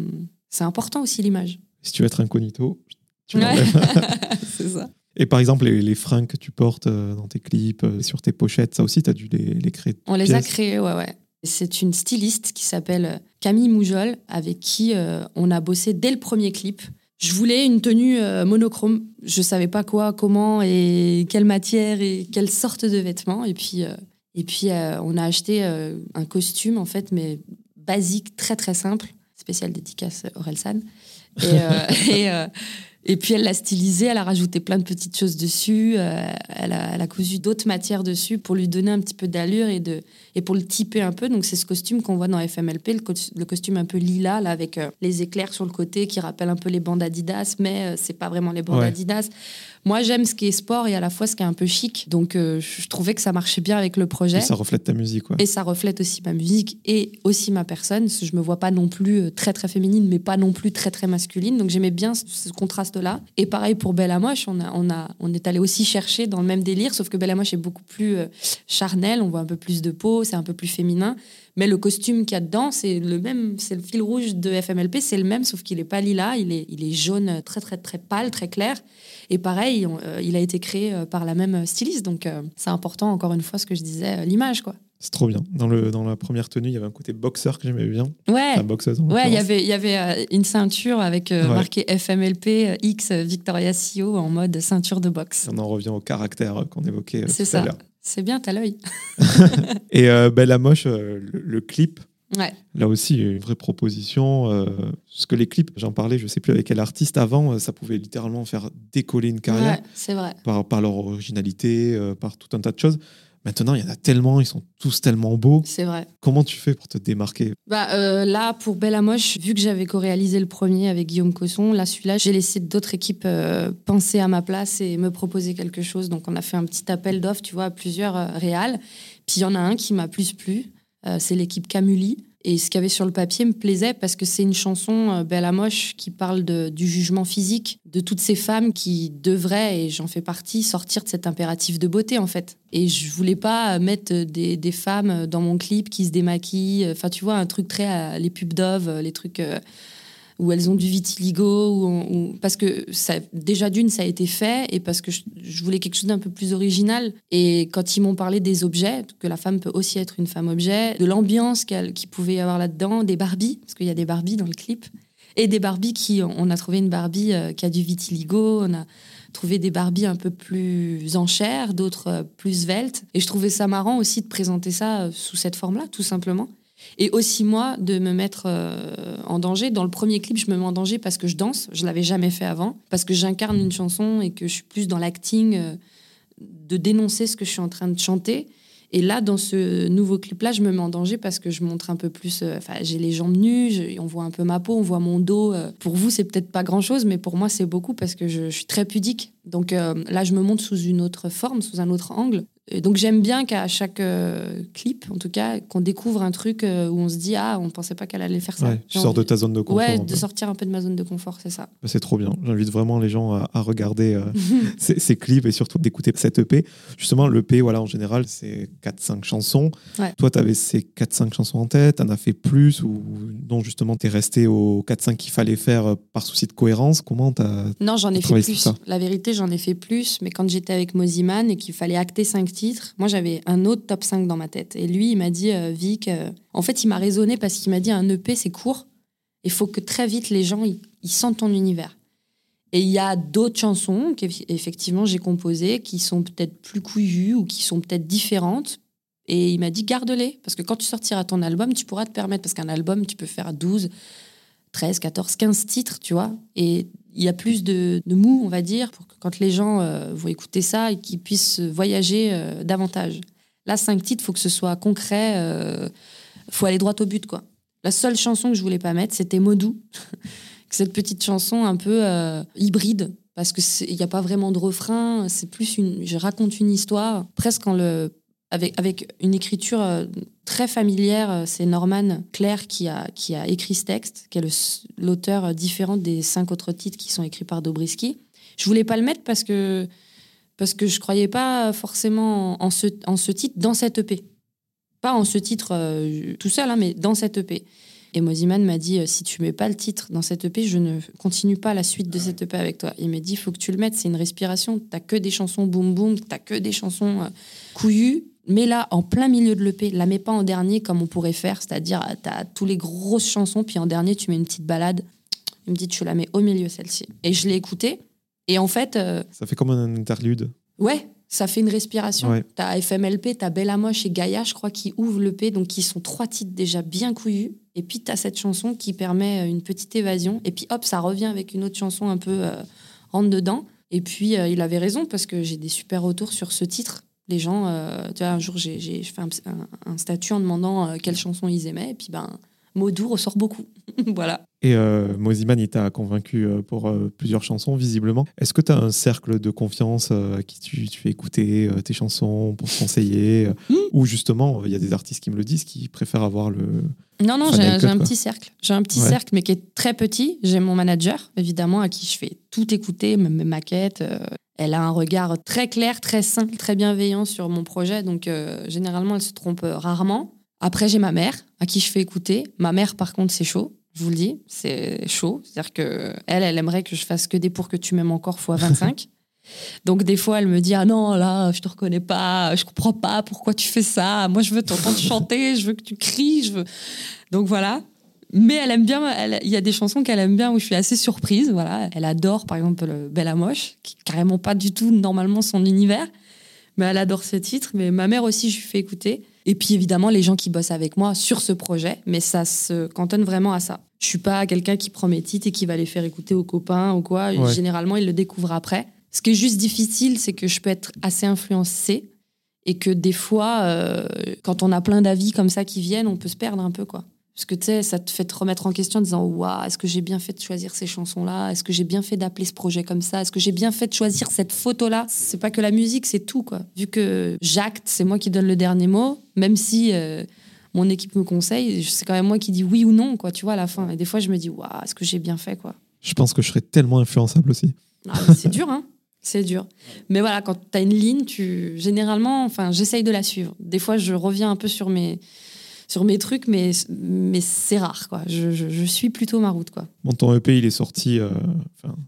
c'est important aussi l'image. Si tu veux être incognito, tu ouais. c'est ça. Et par exemple, les, les, fringues que tu portes dans tes clips, sur tes pochettes, ça aussi, tu as dû les, les créer On les a créées, ouais, ouais. C'est une styliste qui s'appelle Camille Moujol, avec qui on a bossé dès le premier clip. Je voulais une tenue euh, monochrome. Je savais pas quoi, comment et quelle matière et quelle sorte de vêtements. Et puis, euh, et puis euh, on a acheté un costume, en fait, mais basique, très très simple, spécial dédicace Orelsan. Et, et Et puis elle l'a stylisé, elle a rajouté plein de petites choses dessus, euh, elle, a, elle, a, cousu d'autres matières dessus pour lui donner un petit peu d'allure et, de, et pour le typer un peu. Donc c'est ce costume qu'on voit dans FMLP, le, co le, costume un peu lilas, là, avec euh, les éclairs sur le côté qui rappellent un peu les bandes Adidas, mais euh, c'est pas vraiment les bandes ouais. Adidas. Moi j'aime ce qui est sport et à la fois ce qui est un peu chic, donc euh, je trouvais que ça marchait bien avec le projet. Et ça reflète ta musique. Ouais. Et ça reflète aussi ma musique et aussi ma personne, parce que je me vois pas non plus très très féminine, mais pas non plus très très masculine. Donc j'aimais bien ce, ce contraste là. Et pareil pour Belle à Moche, on, a, on, a, on est allé aussi chercher dans le même délire, sauf que Belle à Moche est beaucoup plus euh, charnel, on voit un peu plus de peau, c'est un peu plus féminin. Mais le costume qu'il y a dedans, c'est le même, c'est le fil rouge de FMLP, c'est le même, sauf qu'il n'est pas lilas, il est, il est jaune très très très pâle, très clair. Et pareil, on, euh, il a été créé euh, par la même styliste, donc euh, c'est important, encore une fois, ce que je disais, euh, l'image, quoi. C'est trop bien. Dans, le, dans la première tenue, il y avait un côté boxeur que j'aimais bien. Ouais. La boxeuse. Ouais, il y avait, il y avait une ceinture avec euh, ouais. marqué FMLP X Victoria CEO en mode ceinture de boxe. On en revient au caractère qu'on évoquait. C'est ça. C'est bien, t'as l'œil. Et euh, ben, la moche, euh, le, le, clip. Ouais. Là aussi, une vraie proposition. Euh, parce que les clips, j'en parlais, je sais plus avec quel artiste avant, ça pouvait littéralement faire décoller une carrière. Ouais, c'est vrai. Par, par leur originalité, par tout un tas de choses. Maintenant, il y en a tellement, ils sont tous tellement beaux. C'est vrai. Comment tu fais pour te démarquer? Bah, euh, Là, pour Belle à Moche, vu que j'avais co-réalisé le premier avec Guillaume Cosson, là, celui-là, j'ai laissé d'autres équipes euh, penser à ma place et me proposer quelque chose. Donc, on a fait un petit appel d'offres, tu vois, à plusieurs euh, réals. Puis, il y en a un qui m'a plus plu. Euh, c'est l'équipe Camuli. Et ce qu'il y avait sur le papier me plaisait parce que c'est une chanson euh, Belle à Moche qui parle du jugement physique de toutes ces femmes qui devraient, et j'en fais partie, sortir de cet impératif de beauté en fait. Et je voulais pas mettre des, femmes dans mon clip qui se démaquillent. Enfin, tu vois, un truc très. à les pubs Dove, les trucs. Euh, où elles ont du vitiligo, parce que déjà d'une, ça a été fait, et parce que je, voulais quelque chose d'un peu plus original. Et quand ils m'ont parlé des objets, que la femme peut aussi être une femme objet, de l'ambiance qu'il qu pouvait y avoir là-dedans, des Barbies, parce qu'il y a des Barbies dans le clip, et des Barbies qui, on a trouvé une Barbie euh, qui a du vitiligo, on a trouvé des Barbies un peu plus en chair, d'autres euh, plus sveltes. Et je trouvais ça marrant aussi de présenter ça euh, sous cette forme-là, tout simplement. Et aussi moi de me mettre euh, en danger. Dans le premier clip, je me mets en danger parce que je danse. Je l'avais jamais fait avant. Parce que j'incarne une chanson et que je suis plus dans l'acting euh, de dénoncer ce que je suis en train de chanter. Et là, dans ce nouveau clip-là, je me mets en danger parce que je montre un peu plus. Enfin, euh, j'ai les jambes nues, on voit un peu ma peau, on voit mon dos. Pour vous, c'est peut-être pas grand-chose, mais pour moi, c'est beaucoup parce que je, je, suis très pudique. Donc là, je me montre sous une autre forme, sous un autre angle. Et donc j'aime bien qu'à chaque euh, clip, en tout cas, qu'on découvre un truc euh, où on se dit ah, on pensait pas qu'elle allait faire ça. Ouais, tu sors de ta zone de confort. Ouais, de sortir un peu de ma zone de confort, c'est ça. Bah, c'est trop bien. J'invite vraiment les gens à, à regarder euh, ces, ces, clips et surtout d'écouter cette EP. Justement, l'EP, voilà, en général, c'est 4-5 chansons. Ouais. Toi, tu avais ces 4-5 chansons en tête, t'en as fait plus ou non, justement, tu es resté aux 4-5 qu'il fallait faire par souci de cohérence? Comment t'as Non, j'en ai fait plus. La vérité, j'en ai fait plus, mais quand j'étais avec Moziman et qu'il fallait acter 5 moi j'avais un autre top 5 dans ma tête. Et lui, il m'a dit, euh, Vic, euh... en fait, il m'a raisonné parce qu'il m'a dit un EP, c'est court. Il faut que très vite les gens ils sentent ton univers. Et il y a d'autres chansons qu'effectivement j'ai composées qui sont peut-être plus couillues ou qui sont peut-être différentes. Et il m'a dit garde-les parce que quand tu sortiras ton album, tu pourras te permettre parce qu'un album, tu peux faire 12, 13, 14, 15 titres, tu vois. Et il y a plus de, de mou, on va dire, pour que quand les gens euh, vont écouter ça et qu'ils puissent voyager euh, davantage. Là, cinq titres, il faut que ce soit concret, il euh, faut aller droit au but, quoi. La seule chanson que je voulais pas mettre, c'était Modou. Cette petite chanson un peu euh, hybride, parce qu'il n'y a pas vraiment de refrain, c'est plus une. Je raconte une histoire, presque en le avec, avec une écriture euh, très familière. euh, C'est Norman Claire qui a, qui a écrit ce texte, qui est l'auteur euh, différent des cinq autres titres qui sont écrits par Dobrisky. Je voulais pas le mettre parce que, parce que je croyais pas forcément en ce, en ce titre dans cette EP. Pas en ce titre euh, tout seul, hein, mais dans cette EP. Et Moziman m'a dit si tu mets pas le titre dans cette EP, je ne continue pas la suite de cette EP avec toi. Il m'a dit il faut que tu le mettes, c'est une respiration. T'as que des chansons boum boum, t'as que des chansons couillues. Mais là, en plein milieu de l'EP, la mets pas en dernier comme on pourrait faire, c'est-à-dire t'as tous les grosses chansons, puis en dernier tu mets une petite balade. Il me dit tu la mets au milieu celle-ci. Et je l'ai écoutée. Et en fait, euh, Ça fait comme un interlude. ouais, ça fait une respiration. Ouais. T'as FMLP, t'as Bella Moche et Gaïa, je crois, qui ouvrent l'EP, donc qui sont trois titres déjà bien couillus. Et puis, tu as cette chanson qui permet une petite évasion. Et puis, hop, ça revient avec une autre chanson un peu rentre dedans. Et puis, il avait raison parce que j'ai des super retours sur ce titre. Les gens, tu vois, un jour, j'ai fait un, statut en demandant quelle chanson ils aimaient. Et puis, ben, Modou ressort beaucoup. voilà. Et euh, Moziman, il t'a convaincu euh, pour euh, plusieurs chansons, visiblement. Est-ce que tu as un cercle de confiance euh, à qui tu, fais écouter tes chansons pour te conseiller hmm. Ou justement, il y a des artistes qui me le disent, qui préfèrent avoir le. Non, non, j'ai un petit cercle. J'ai un petit cercle, mais qui est très petit. J'ai mon manager, évidemment, à qui je fais tout écouter, même mes maquettes. Elle a un regard très clair, très simple, très bienveillant sur mon projet. Donc, généralement, elle se trompe rarement. Après, j'ai ma mère à qui je fais écouter. Ma mère, par contre, c'est chaud. Je vous le dis, c'est chaud. C'est-à-dire que elle, elle aimerait que je fasse que des pour que tu m'aimes encore fois 25. Donc des fois, elle me dit ah non là, je te reconnais pas, je comprends pas pourquoi tu fais ça. Moi, je veux t'entendre chanter, je veux que tu cries, je veux. Donc voilà. Mais elle aime bien. Il y a des chansons qu'elle aime bien où je suis assez surprise. Voilà, elle adore par exemple Belle à moche, qui est carrément pas du tout normalement son univers, mais elle adore ce titre. Mais ma mère aussi, je lui fais écouter. Et puis évidemment, les gens qui bossent avec moi sur ce projet, mais ça se cantonne vraiment à ça. Je suis pas quelqu'un qui prend mes titres et qui va les faire écouter aux copains ou quoi. Généralement, ils le découvrent après. Ce qui est juste difficile, c'est que je peux être assez influencée et que des fois, euh, quand on a plein d'avis comme ça qui viennent, on peut se perdre un peu, quoi. Parce que tu sais, ça te fait te remettre en question en disant Waouh, est-ce que j'ai bien fait de choisir ces chansons-là? Est-ce que j'ai bien fait d'appeler ce projet comme ça? Est-ce que j'ai bien fait de choisir cette photo-là? C'est pas que la musique, c'est tout, quoi. Vu que j'acte, c'est moi qui donne le dernier mot, même si euh, mon équipe me conseille, c'est quand même moi qui dis oui ou non, quoi, tu vois, à la fin. Et des fois, je me dis Waouh, est-ce que j'ai bien fait, quoi? Je pense que je serais tellement influençable aussi. Ah, c'est dur, hein c'est dur. Mais voilà, quand tu as une ligne, tu généralement, enfin, j'essaye de la suivre. Des fois, je reviens un peu sur mes sur mes trucs, mais, mais c'est rare. Quoi. Je, je, suis plutôt ma route. Quoi. Bon, ton EP, il est sorti, euh,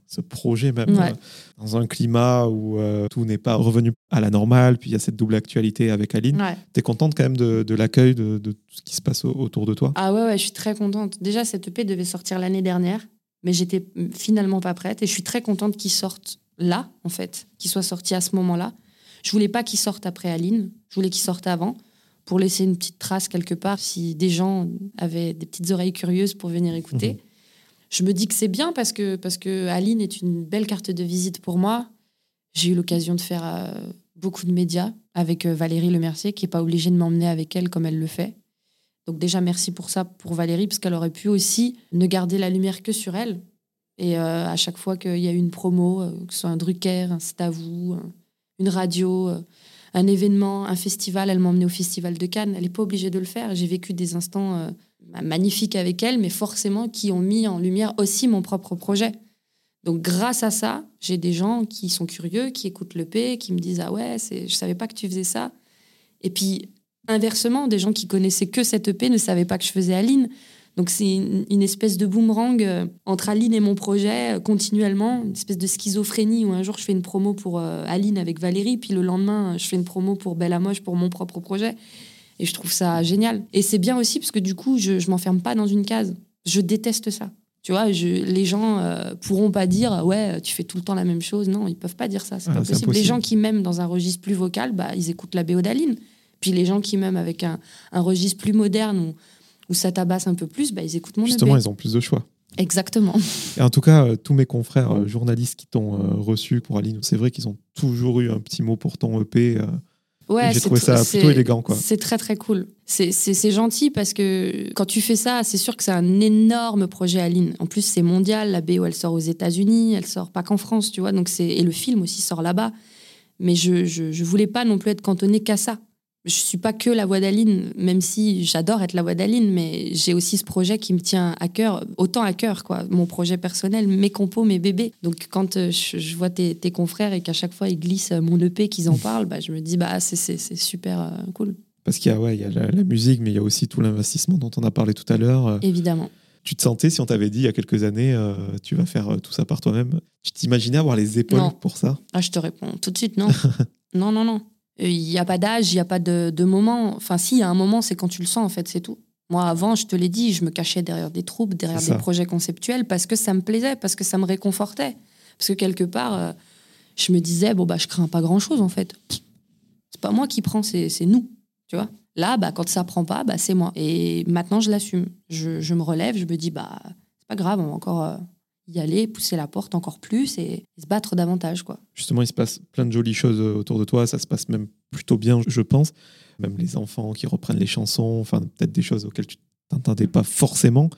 ce projet même, euh, dans un climat où euh, tout n'est pas revenu à la normale, puis il y a cette double actualité avec Aline. Tu es contente quand même de, de l'accueil, de, de, tout ce qui se passe autour de toi? Ah ouais, ouais, je suis très contente. Déjà, cette EP devait sortir l'année dernière, mais j'étais finalement pas prête, et je suis très contente qu'il sorte là, en fait, qu'il soit sorti à ce moment-là. Je voulais pas qu'il sorte après Aline, je voulais qu'il sorte avant pour laisser une petite trace quelque part si des gens avaient des petites oreilles curieuses pour venir écouter. Mhm. Je me dis que c'est bien parce que, parce que Aline est une belle carte de visite pour moi. J'ai eu l'occasion de faire euh, beaucoup de médias avec euh, Valérie Lemercier, qui n'est pas obligée de m'emmener avec elle comme elle le fait. Donc déjà, merci pour ça, pour Valérie, parce qu'elle aurait pu aussi ne garder la lumière que sur elle. Et euh, à chaque fois qu'il y a eu une promo, que ce soit un Drucker, un C'est à vous, une radio, un événement, un festival, elle m'a emmenée au Festival de Cannes. Elle n'est pas obligée de le faire. J'ai vécu des instants euh, magnifiques avec elle, mais forcément qui ont mis en lumière aussi mon propre projet. Donc grâce à ça, j'ai des gens qui sont curieux, qui écoutent le P, qui me disent ah ouais, je savais pas que tu faisais ça. Et puis inversement, des gens qui connaissaient que cette EP ne savaient pas que je faisais Aline. Donc c'est une, espèce de boomerang euh, entre Aline et mon projet euh, continuellement, une espèce de schizophrénie où un jour je fais une promo pour euh, Aline avec Valérie, puis le lendemain je fais une promo pour Belle à Moche pour mon propre projet. Et je trouve ça génial. Et c'est bien aussi parce que du coup, je ne m'enferme pas dans une case. Je déteste ça. Tu vois, je, les gens pourront pas dire ouais, tu fais tout le temps la même chose. Non, ils peuvent pas dire ça. C'est pas possible. Les gens qui m'aiment dans un registre plus vocal, bah, ils écoutent la BO d'Aline. Puis les gens qui m'aiment avec un, un registre plus moderne ou où ça tabasse un peu plus, bah, ils écoutent mon Justement, ils ont plus de choix. Exactement. Et en tout cas, euh, tous mes confrères euh, journalistes qui t'ont euh, reçu pour Aline, c'est vrai qu'ils ont toujours eu un petit mot pour ton EP. ouais, j'ai trouvé ça plutôt élégant. Quoi. C'est très très cool. C'est gentil parce que quand tu fais ça, c'est sûr que c'est un énorme projet Aline. En plus, c'est mondial. La BO, elle sort aux États-Unis, elle sort pas qu'en France, tu vois. Donc et le film aussi sort là-bas. Mais je, je, je voulais pas non plus être cantonné qu'à ça je suis pas que la voix d'Aline, même si j'adore être la voix d'Aline, mais j'ai aussi ce projet qui me tient à cœur, autant à cœur, quoi. Mon projet personnel, mes compos, mes bébés. Donc quand euh, je, vois tes, confrères et qu'à chaque fois ils glissent mon EP, qu'ils en parlent, bah, je me dis, bah, c'est super euh, cool. Parce qu'il y a, ouais, il y a la, musique, mais il y a aussi tout l'investissement dont on a parlé tout à l'heure. Euh. Évidemment. Tu te sentais, si on t'avait dit il y a quelques années, tu vas faire tout ça par toi-même, tu t'imaginais avoir les épaules pour ça? Ah, je te réponds tout de suite, non. non, non, non. Il n'y a pas d'âge, il n'y a pas de, moment. Enfin, si, il y a un moment, c'est quand tu le sens, en fait, c'est tout. Moi, avant, je te l'ai dit, je me cachais derrière des troupes, derrière des projets conceptuels, parce que ça me plaisait, parce que ça me réconfortait. Parce que quelque part, euh, je me disais, bon, bah, je crains pas grand-chose, en fait. C'est pas moi qui prends, c'est nous, tu vois. Là, bah, quand ça prend pas, bah, c'est moi. Et maintenant, je l'assume. Je, je me relève, je me dis, bah, c'est pas grave, on va encore euh, y aller, pousser la porte encore plus et, se battre davantage. Quoi. Justement, il se passe plein de jolies choses euh, autour de toi. Ça se passe même plutôt bien, je pense. Même les enfants qui reprennent les chansons, enfin, peut-être des choses auxquelles tu t'entendais pas forcément.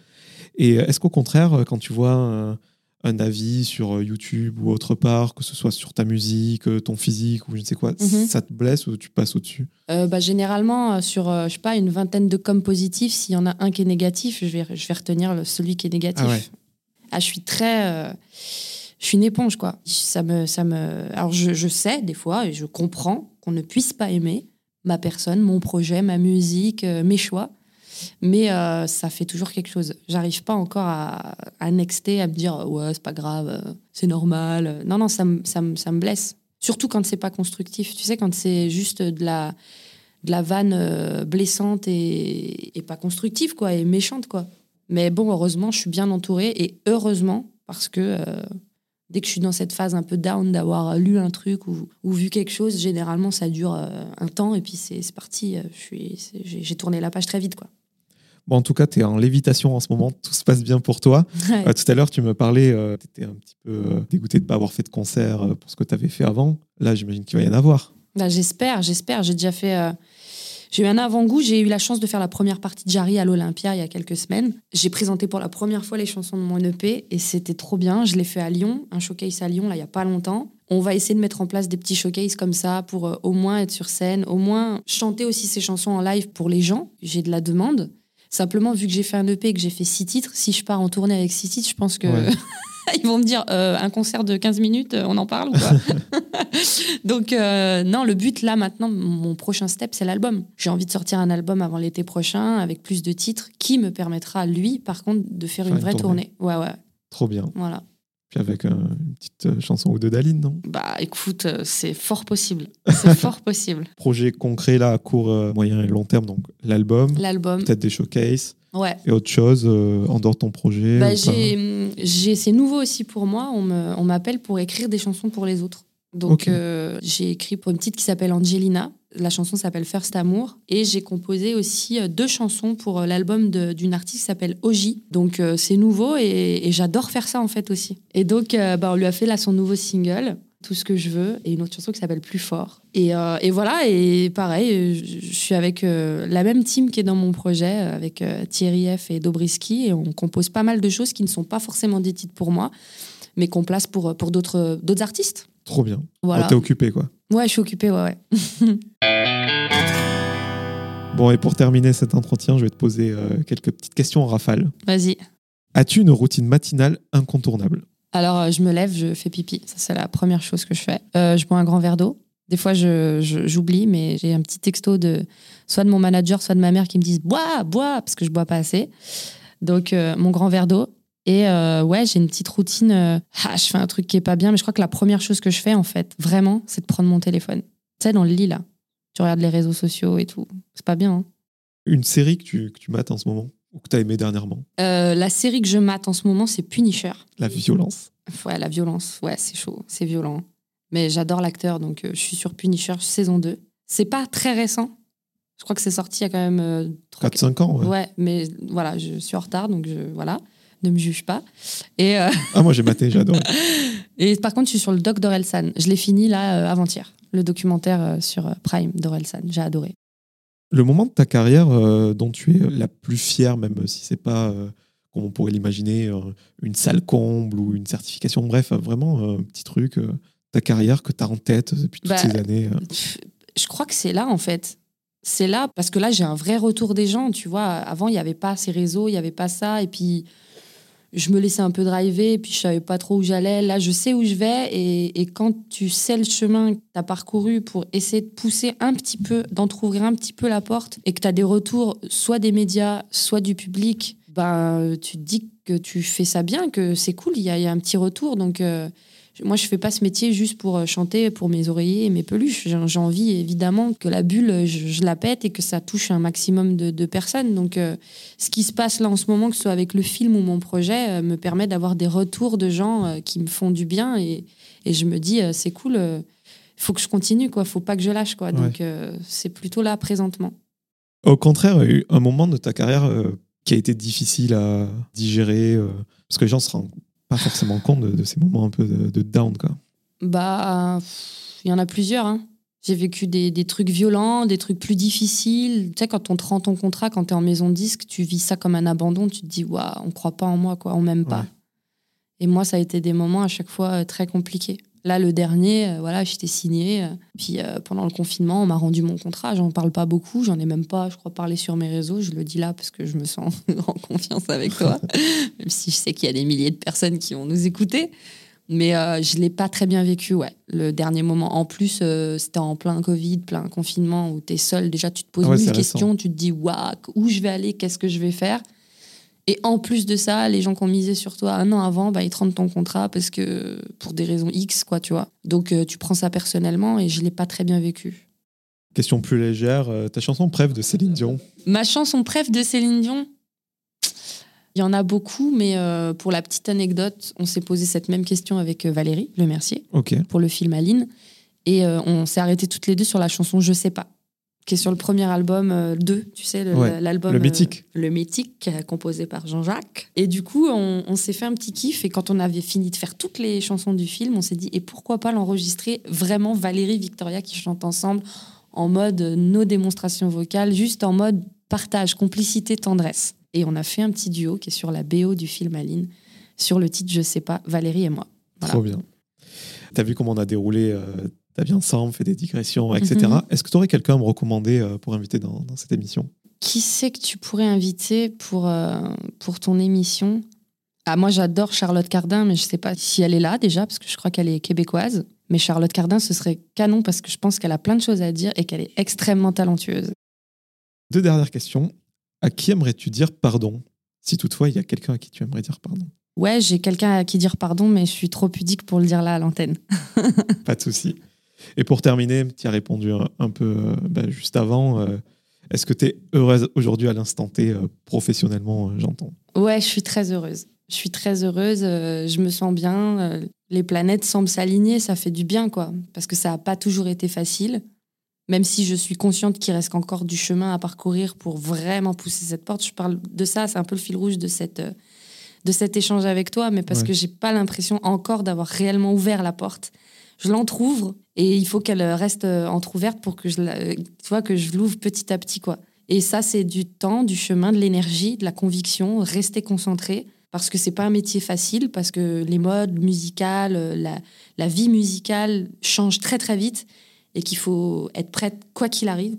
Et euh, est-ce qu'au contraire, euh, quand tu vois un, un avis sur YouTube ou autre part, que ce soit sur ta musique, ton physique ou je ne sais quoi, Mhm. ça te blesse ou tu passes au-dessus? Euh, bah, généralement, sur je sais pas, une vingtaine de coms positifs, s'il y en a un qui est négatif, je vais, je vais retenir celui qui est négatif. Ah ouais. Ah, je suis très. euh, je suis une éponge, quoi. Ça me, ça me... Alors, je, sais, des fois, et je comprends qu'on ne puisse pas aimer ma personne, mon projet, ma musique, euh, mes choix. Mais euh, ça fait toujours quelque chose. J'arrive pas encore à, à nexter, à me dire ouais, c'est pas grave, c'est normal. Non, non, ça me, ça me, ça me blesse. Surtout quand c'est pas constructif. Tu sais, quand c'est juste de la, de la vanne blessante et, et pas constructive, quoi, et méchante, quoi. Mais bon, heureusement, je suis bien entourée et heureusement, parce que euh, dès que je suis dans cette phase un peu down d'avoir lu un truc ou, ou vu quelque chose, généralement, ça dure euh, un temps et puis c'est parti. euh, J'ai tourné la page très vite, quoi. Bon, en tout cas, tu es en lévitation en ce moment, tout se passe bien pour toi. Ouais. Euh, tout à l'heure, tu me parlais, tu étais un petit peu euh, dégoûté de ne pas avoir fait de concert euh, pour ce que tu avais fait avant. Là, j'imagine qu'il va y en avoir. Bah, j'espère, j'espère. J'ai déjà fait. J'ai eu un avant-goût. J'ai eu la chance de faire la première partie de Jarry à l'Olympia il y a quelques semaines. J'ai présenté pour la première fois les chansons de mon EP et c'était trop bien. Je l'ai fait à Lyon, un showcase à Lyon, là, il y a pas longtemps. On va essayer de mettre en place des petits showcases comme ça pour euh, au moins être sur scène, au moins chanter aussi ces chansons en live pour les gens. J'ai de la demande. Simplement, vu que j'ai fait un EP et que j'ai fait six titres, si je pars en tournée avec six titres, je pense que Ouais. ils vont me dire euh, un concert de 15 minutes, euh, on en parle ou pas Donc, euh, non, le but là maintenant, mon prochain step, c'est l'album. J'ai envie de sortir un album avant l'été prochain avec plus de titres qui me permettra, lui, par contre, de faire Faire une une vraie tournée. tournée. Ouais, ouais, Trop bien. voilà. Puis avec une petite euh, chanson ou deux d'Aline, non? Bah écoute, euh, c'est fort possible. C'est fort possible. Projet concret là à court, euh, moyen et long terme, donc l'album, L'album, peut-être des showcases ouais. et autre chose euh, en dehors de ton projet. Bah, pas? j'ai, j'ai, c'est nouveau aussi pour moi. On, me, on m'appelle pour écrire des chansons pour les autres. Donc, euh, j'ai écrit pour une petite qui s'appelle Angelina. La chanson s'appelle First Amour. Et j'ai composé aussi euh, deux chansons pour euh, l'album d'une artiste qui s'appelle Oji. Donc, euh, c'est nouveau et, et j'adore faire ça en fait aussi. Et donc, euh, bah, on lui a fait là son nouveau single. Tout ce que je veux et une autre chanson qui s'appelle Plus fort. Et, et voilà, et pareil, je, je suis avec la même team qui est dans mon projet, avec Thierry F et Dobriski, et on compose pas mal de choses qui ne sont pas forcément des titres pour moi, mais qu'on place pour, pour d'autres artistes. Trop bien. Voilà. Oh, T'es occupé quoi. Ouais, je suis occupée, ouais, ouais. Bon, et pour terminer cet entretien, je vais te poser euh, quelques petites questions en rafale. Vas-y. As-tu une routine matinale incontournable? Alors, euh, je me lève, je fais pipi. Ça, c'est la première chose que je fais. Euh, je bois un grand verre d'eau. Des fois, je- je- j'oublie, mais j'ai un petit texto de soit de mon manager, soit de ma mère qui me disent bois, bois, parce que je bois pas assez. Donc, euh, mon grand verre d'eau. Et euh, ouais, j'ai une petite routine. euh, ah, je fais un truc qui est pas bien, mais je crois que la première chose que je fais, en fait, vraiment, c'est de prendre mon téléphone. Tu sais, dans le lit, là. Tu regardes les réseaux sociaux et tout. C'est pas bien, hein. Une série que tu, que tu mates en ce moment ou que tu as aimé dernièrement? Euh, la série que je mate en ce moment, c'est Punisher. La violence. Ouais, la violence, ouais, c'est chaud, c'est violent. Mais j'adore l'acteur, donc je suis sur Punisher saison 2. C'est pas très récent. Je crois que c'est sorti il y a quand même euh, trois- 4-5 ans, ouais. Ouais, mais voilà, je suis en retard, donc je, voilà, ne me juge pas. Et, euh, Ah, moi j'ai maté, j'adore. et par contre, je suis sur le doc d'Orelsan. Je l'ai fini là euh, avant-hier, le documentaire euh, sur Prime d'Orelsan. J'ai adoré. Le moment de ta carrière euh, dont tu es la plus fière, même si c'est pas, euh, comme on pourrait l'imaginer, une salle comble ou une certification, bref, vraiment un petit truc, ta carrière que tu as en tête depuis toutes Bah, ces années. Je crois que c'est là, en fait. C'est là, parce que là, j'ai un vrai retour des gens, tu vois. Avant, il n'y avait pas ces réseaux, il n'y avait pas ça. Et puis, je me laissais un peu driver, puis je savais pas trop où j'allais. Là, je sais où je vais. Et, et quand tu sais le chemin que tu as parcouru pour essayer de pousser un petit peu, d'entrouvrir un petit peu la porte, et que tu as des retours, soit des médias, soit du public, ben, tu te dis que tu fais ça bien, que c'est cool, il y, a il y a un petit retour. Donc, euh, moi, je fais pas ce métier juste pour euh, chanter pour mes oreillers et mes peluches. J'ai envie, évidemment, que la bulle, je, je la pète et que ça touche un maximum de, de personnes. Donc, euh, ce qui se passe là en ce moment, que ce soit avec le film ou mon projet, euh, me permet d'avoir des retours de gens euh, qui me font du bien. Et, et je me dis, euh, c'est cool, il faut que je continue, quoi. faut pas que je lâche. Quoi. Ouais. Donc, euh, c'est plutôt là, présentement. Au contraire, il y a eu un moment de ta carrière euh, qui a été difficile à digérer euh, parce que les gens se rendent pas forcément compte de, de ces moments un peu de, de down. Quoi. Bah, il y en a plusieurs. hein. J'ai vécu des, des trucs violents, des trucs plus difficiles. Tu sais, quand on te rend ton contrat, quand tu es en maison de disque, tu vis ça comme un abandon. Tu te dis, waouh, on croit pas en moi, quoi, on m'aime pas. Ouais. Et moi, ça a été des moments à chaque fois euh, très compliqués. Là, le dernier, euh, voilà, j'étais signée. euh, puis euh, pendant le confinement, on m'a rendu mon contrat. J'en parle pas beaucoup. J'en ai même pas, je crois, parlé sur mes réseaux. Je le dis là parce que je me sens en confiance avec toi. même si je sais qu'il y a des milliers de personnes qui vont nous écouter. Mais euh, je l'ai pas très bien vécu, ouais. Le dernier moment. En plus, c'était en plein Covid, plein confinement, où tu es seul. Déjà, tu te poses Ah ouais, mille questions. Tu te dis, waouh, où je vais aller Qu'est-ce que je vais faire? Et en plus de ça, les gens qui ont misé sur toi un an avant, bah, ils te rendent ton contrat parce que pour des raisons X, quoi, tu vois. Donc, euh, tu prends ça personnellement et je l'ai pas très bien vécu. Question plus légère, euh, ta chanson Preuve de Céline Dion. Ma chanson préf de Céline Dion, il y en a beaucoup, mais euh, pour la petite anecdote, on s'est posé cette même question avec Valérie Le Mercier. Pour le film Aline. Et euh, on s'est arrêté toutes les deux sur la chanson Je sais pas, qui est sur le premier album euh, 2, tu sais, Ouais, l'album. le euh, mythique. le mythique, euh, composé par Jean-Jacques. Et du coup, on, on s'est fait un petit kiff. Et quand on avait fini de faire toutes les chansons du film, on s'est dit, et pourquoi pas l'enregistrer vraiment Valérie, Victoria qui chantent ensemble en mode euh, nos démonstrations vocales, juste en mode partage, complicité, tendresse. Et on a fait un petit duo qui est sur la BO du film Aline, sur le titre Je sais pas, Valérie et moi. Voilà. Trop bien. T'as vu comment on a déroulé euh, ta vie ensemble, fait des digressions, etc. Mhm. Est-ce que tu aurais quelqu'un à me recommander euh, pour inviter dans, dans cette émission? Qui c'est que tu pourrais inviter pour, euh, pour ton émission? Ah, Moi, j'adore Charlotte Cardin, mais je sais pas si elle est là déjà, parce que je crois qu'elle est québécoise. Mais Charlotte Cardin, ce serait canon parce que je pense qu'elle a plein de choses à dire et qu'elle est extrêmement talentueuse. Deux dernières questions. À qui aimerais-tu dire pardon? Si toutefois, il y a quelqu'un à qui tu aimerais dire pardon. Ouais, j'ai quelqu'un à qui dire pardon, mais je suis trop pudique pour le dire là à l'antenne. Pas de souci. Et pour terminer, tu as répondu un, un peu euh, bah, juste avant. euh, Est-ce que tu es heureuse aujourd'hui à l'instant T, euh, professionnellement, j'entends? Ouais, je suis très heureuse. Je suis très heureuse, je me sens bien. les planètes semblent s'aligner, ça fait du bien, quoi. Parce que ça n'a pas toujours été facile. Même si je suis consciente qu'il reste encore du chemin à parcourir pour vraiment pousser cette porte. Je parle de ça, c'est un peu le fil rouge de, cette, de cet échange avec toi, mais parce Ouais. que j'ai pas l'impression encore d'avoir réellement ouvert la porte. Je l'entrouvre et il faut qu'elle reste euh, entrouverte pour que je, euh, tu vois, que je l'ouvre petit à petit, quoi. Et ça, c'est du temps, du chemin, de l'énergie, de la conviction, rester concentré. Parce que c'est pas un métier facile, parce que les modes musicales, euh, la, vie musicale change très très vite et qu'il faut être prête quoi qu'il arrive.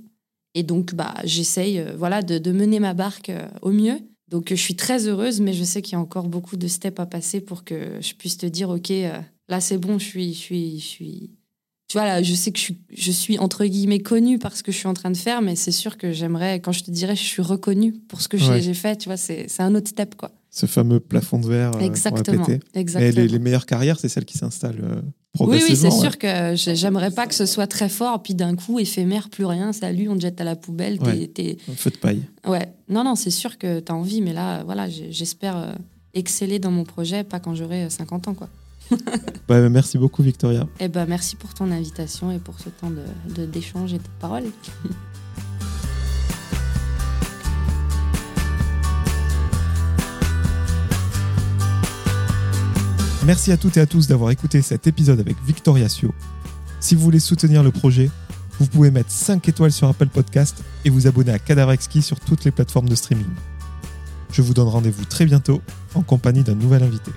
Et donc, bah, j'essaye voilà, de, mener ma barque au mieux. Donc, je suis très heureuse, mais je sais qu'il y a encore beaucoup de steps à passer pour que je puisse te dire, OK, là, c'est bon, je suis, je suis, je suis. Tu vois, là, je sais que je suis, je suis entre guillemets connue par ce que je suis en train de faire, mais c'est sûr que j'aimerais, quand je te dirais, je suis reconnue pour ce que j'ai- Ouais. j'ai fait, tu vois, c'est c'est un autre step, quoi. Ce fameux plafond de verre euh, Exactement. péter. Et les, les meilleures carrières, c'est celles qui s'installent euh, Oui, progressivement. oui, c'est ouais. sûr que j'ai- j'aimerais pas que ce soit très fort, puis d'un coup, éphémère, plus rien, salut, on te jette à la poubelle. t'es- Ouais. feu de paille. Ouais, non, non, c'est sûr que tu as envie, mais là, voilà, j'espère euh, exceller dans mon projet, pas quand j'aurai euh, 50 ans, quoi. Ouais, merci beaucoup, Victoria. Eh ben, merci pour ton invitation et pour ce temps d'échange de, et de parole. Merci à toutes et à tous d'avoir écouté cet épisode avec Victoria Sio. Si vous voulez soutenir le projet, vous pouvez mettre 5 étoiles sur Apple Podcast et vous abonner à Cadavre Exquis sur toutes les plateformes de streaming. Je vous donne rendez-vous très bientôt en compagnie d'un nouvel invité.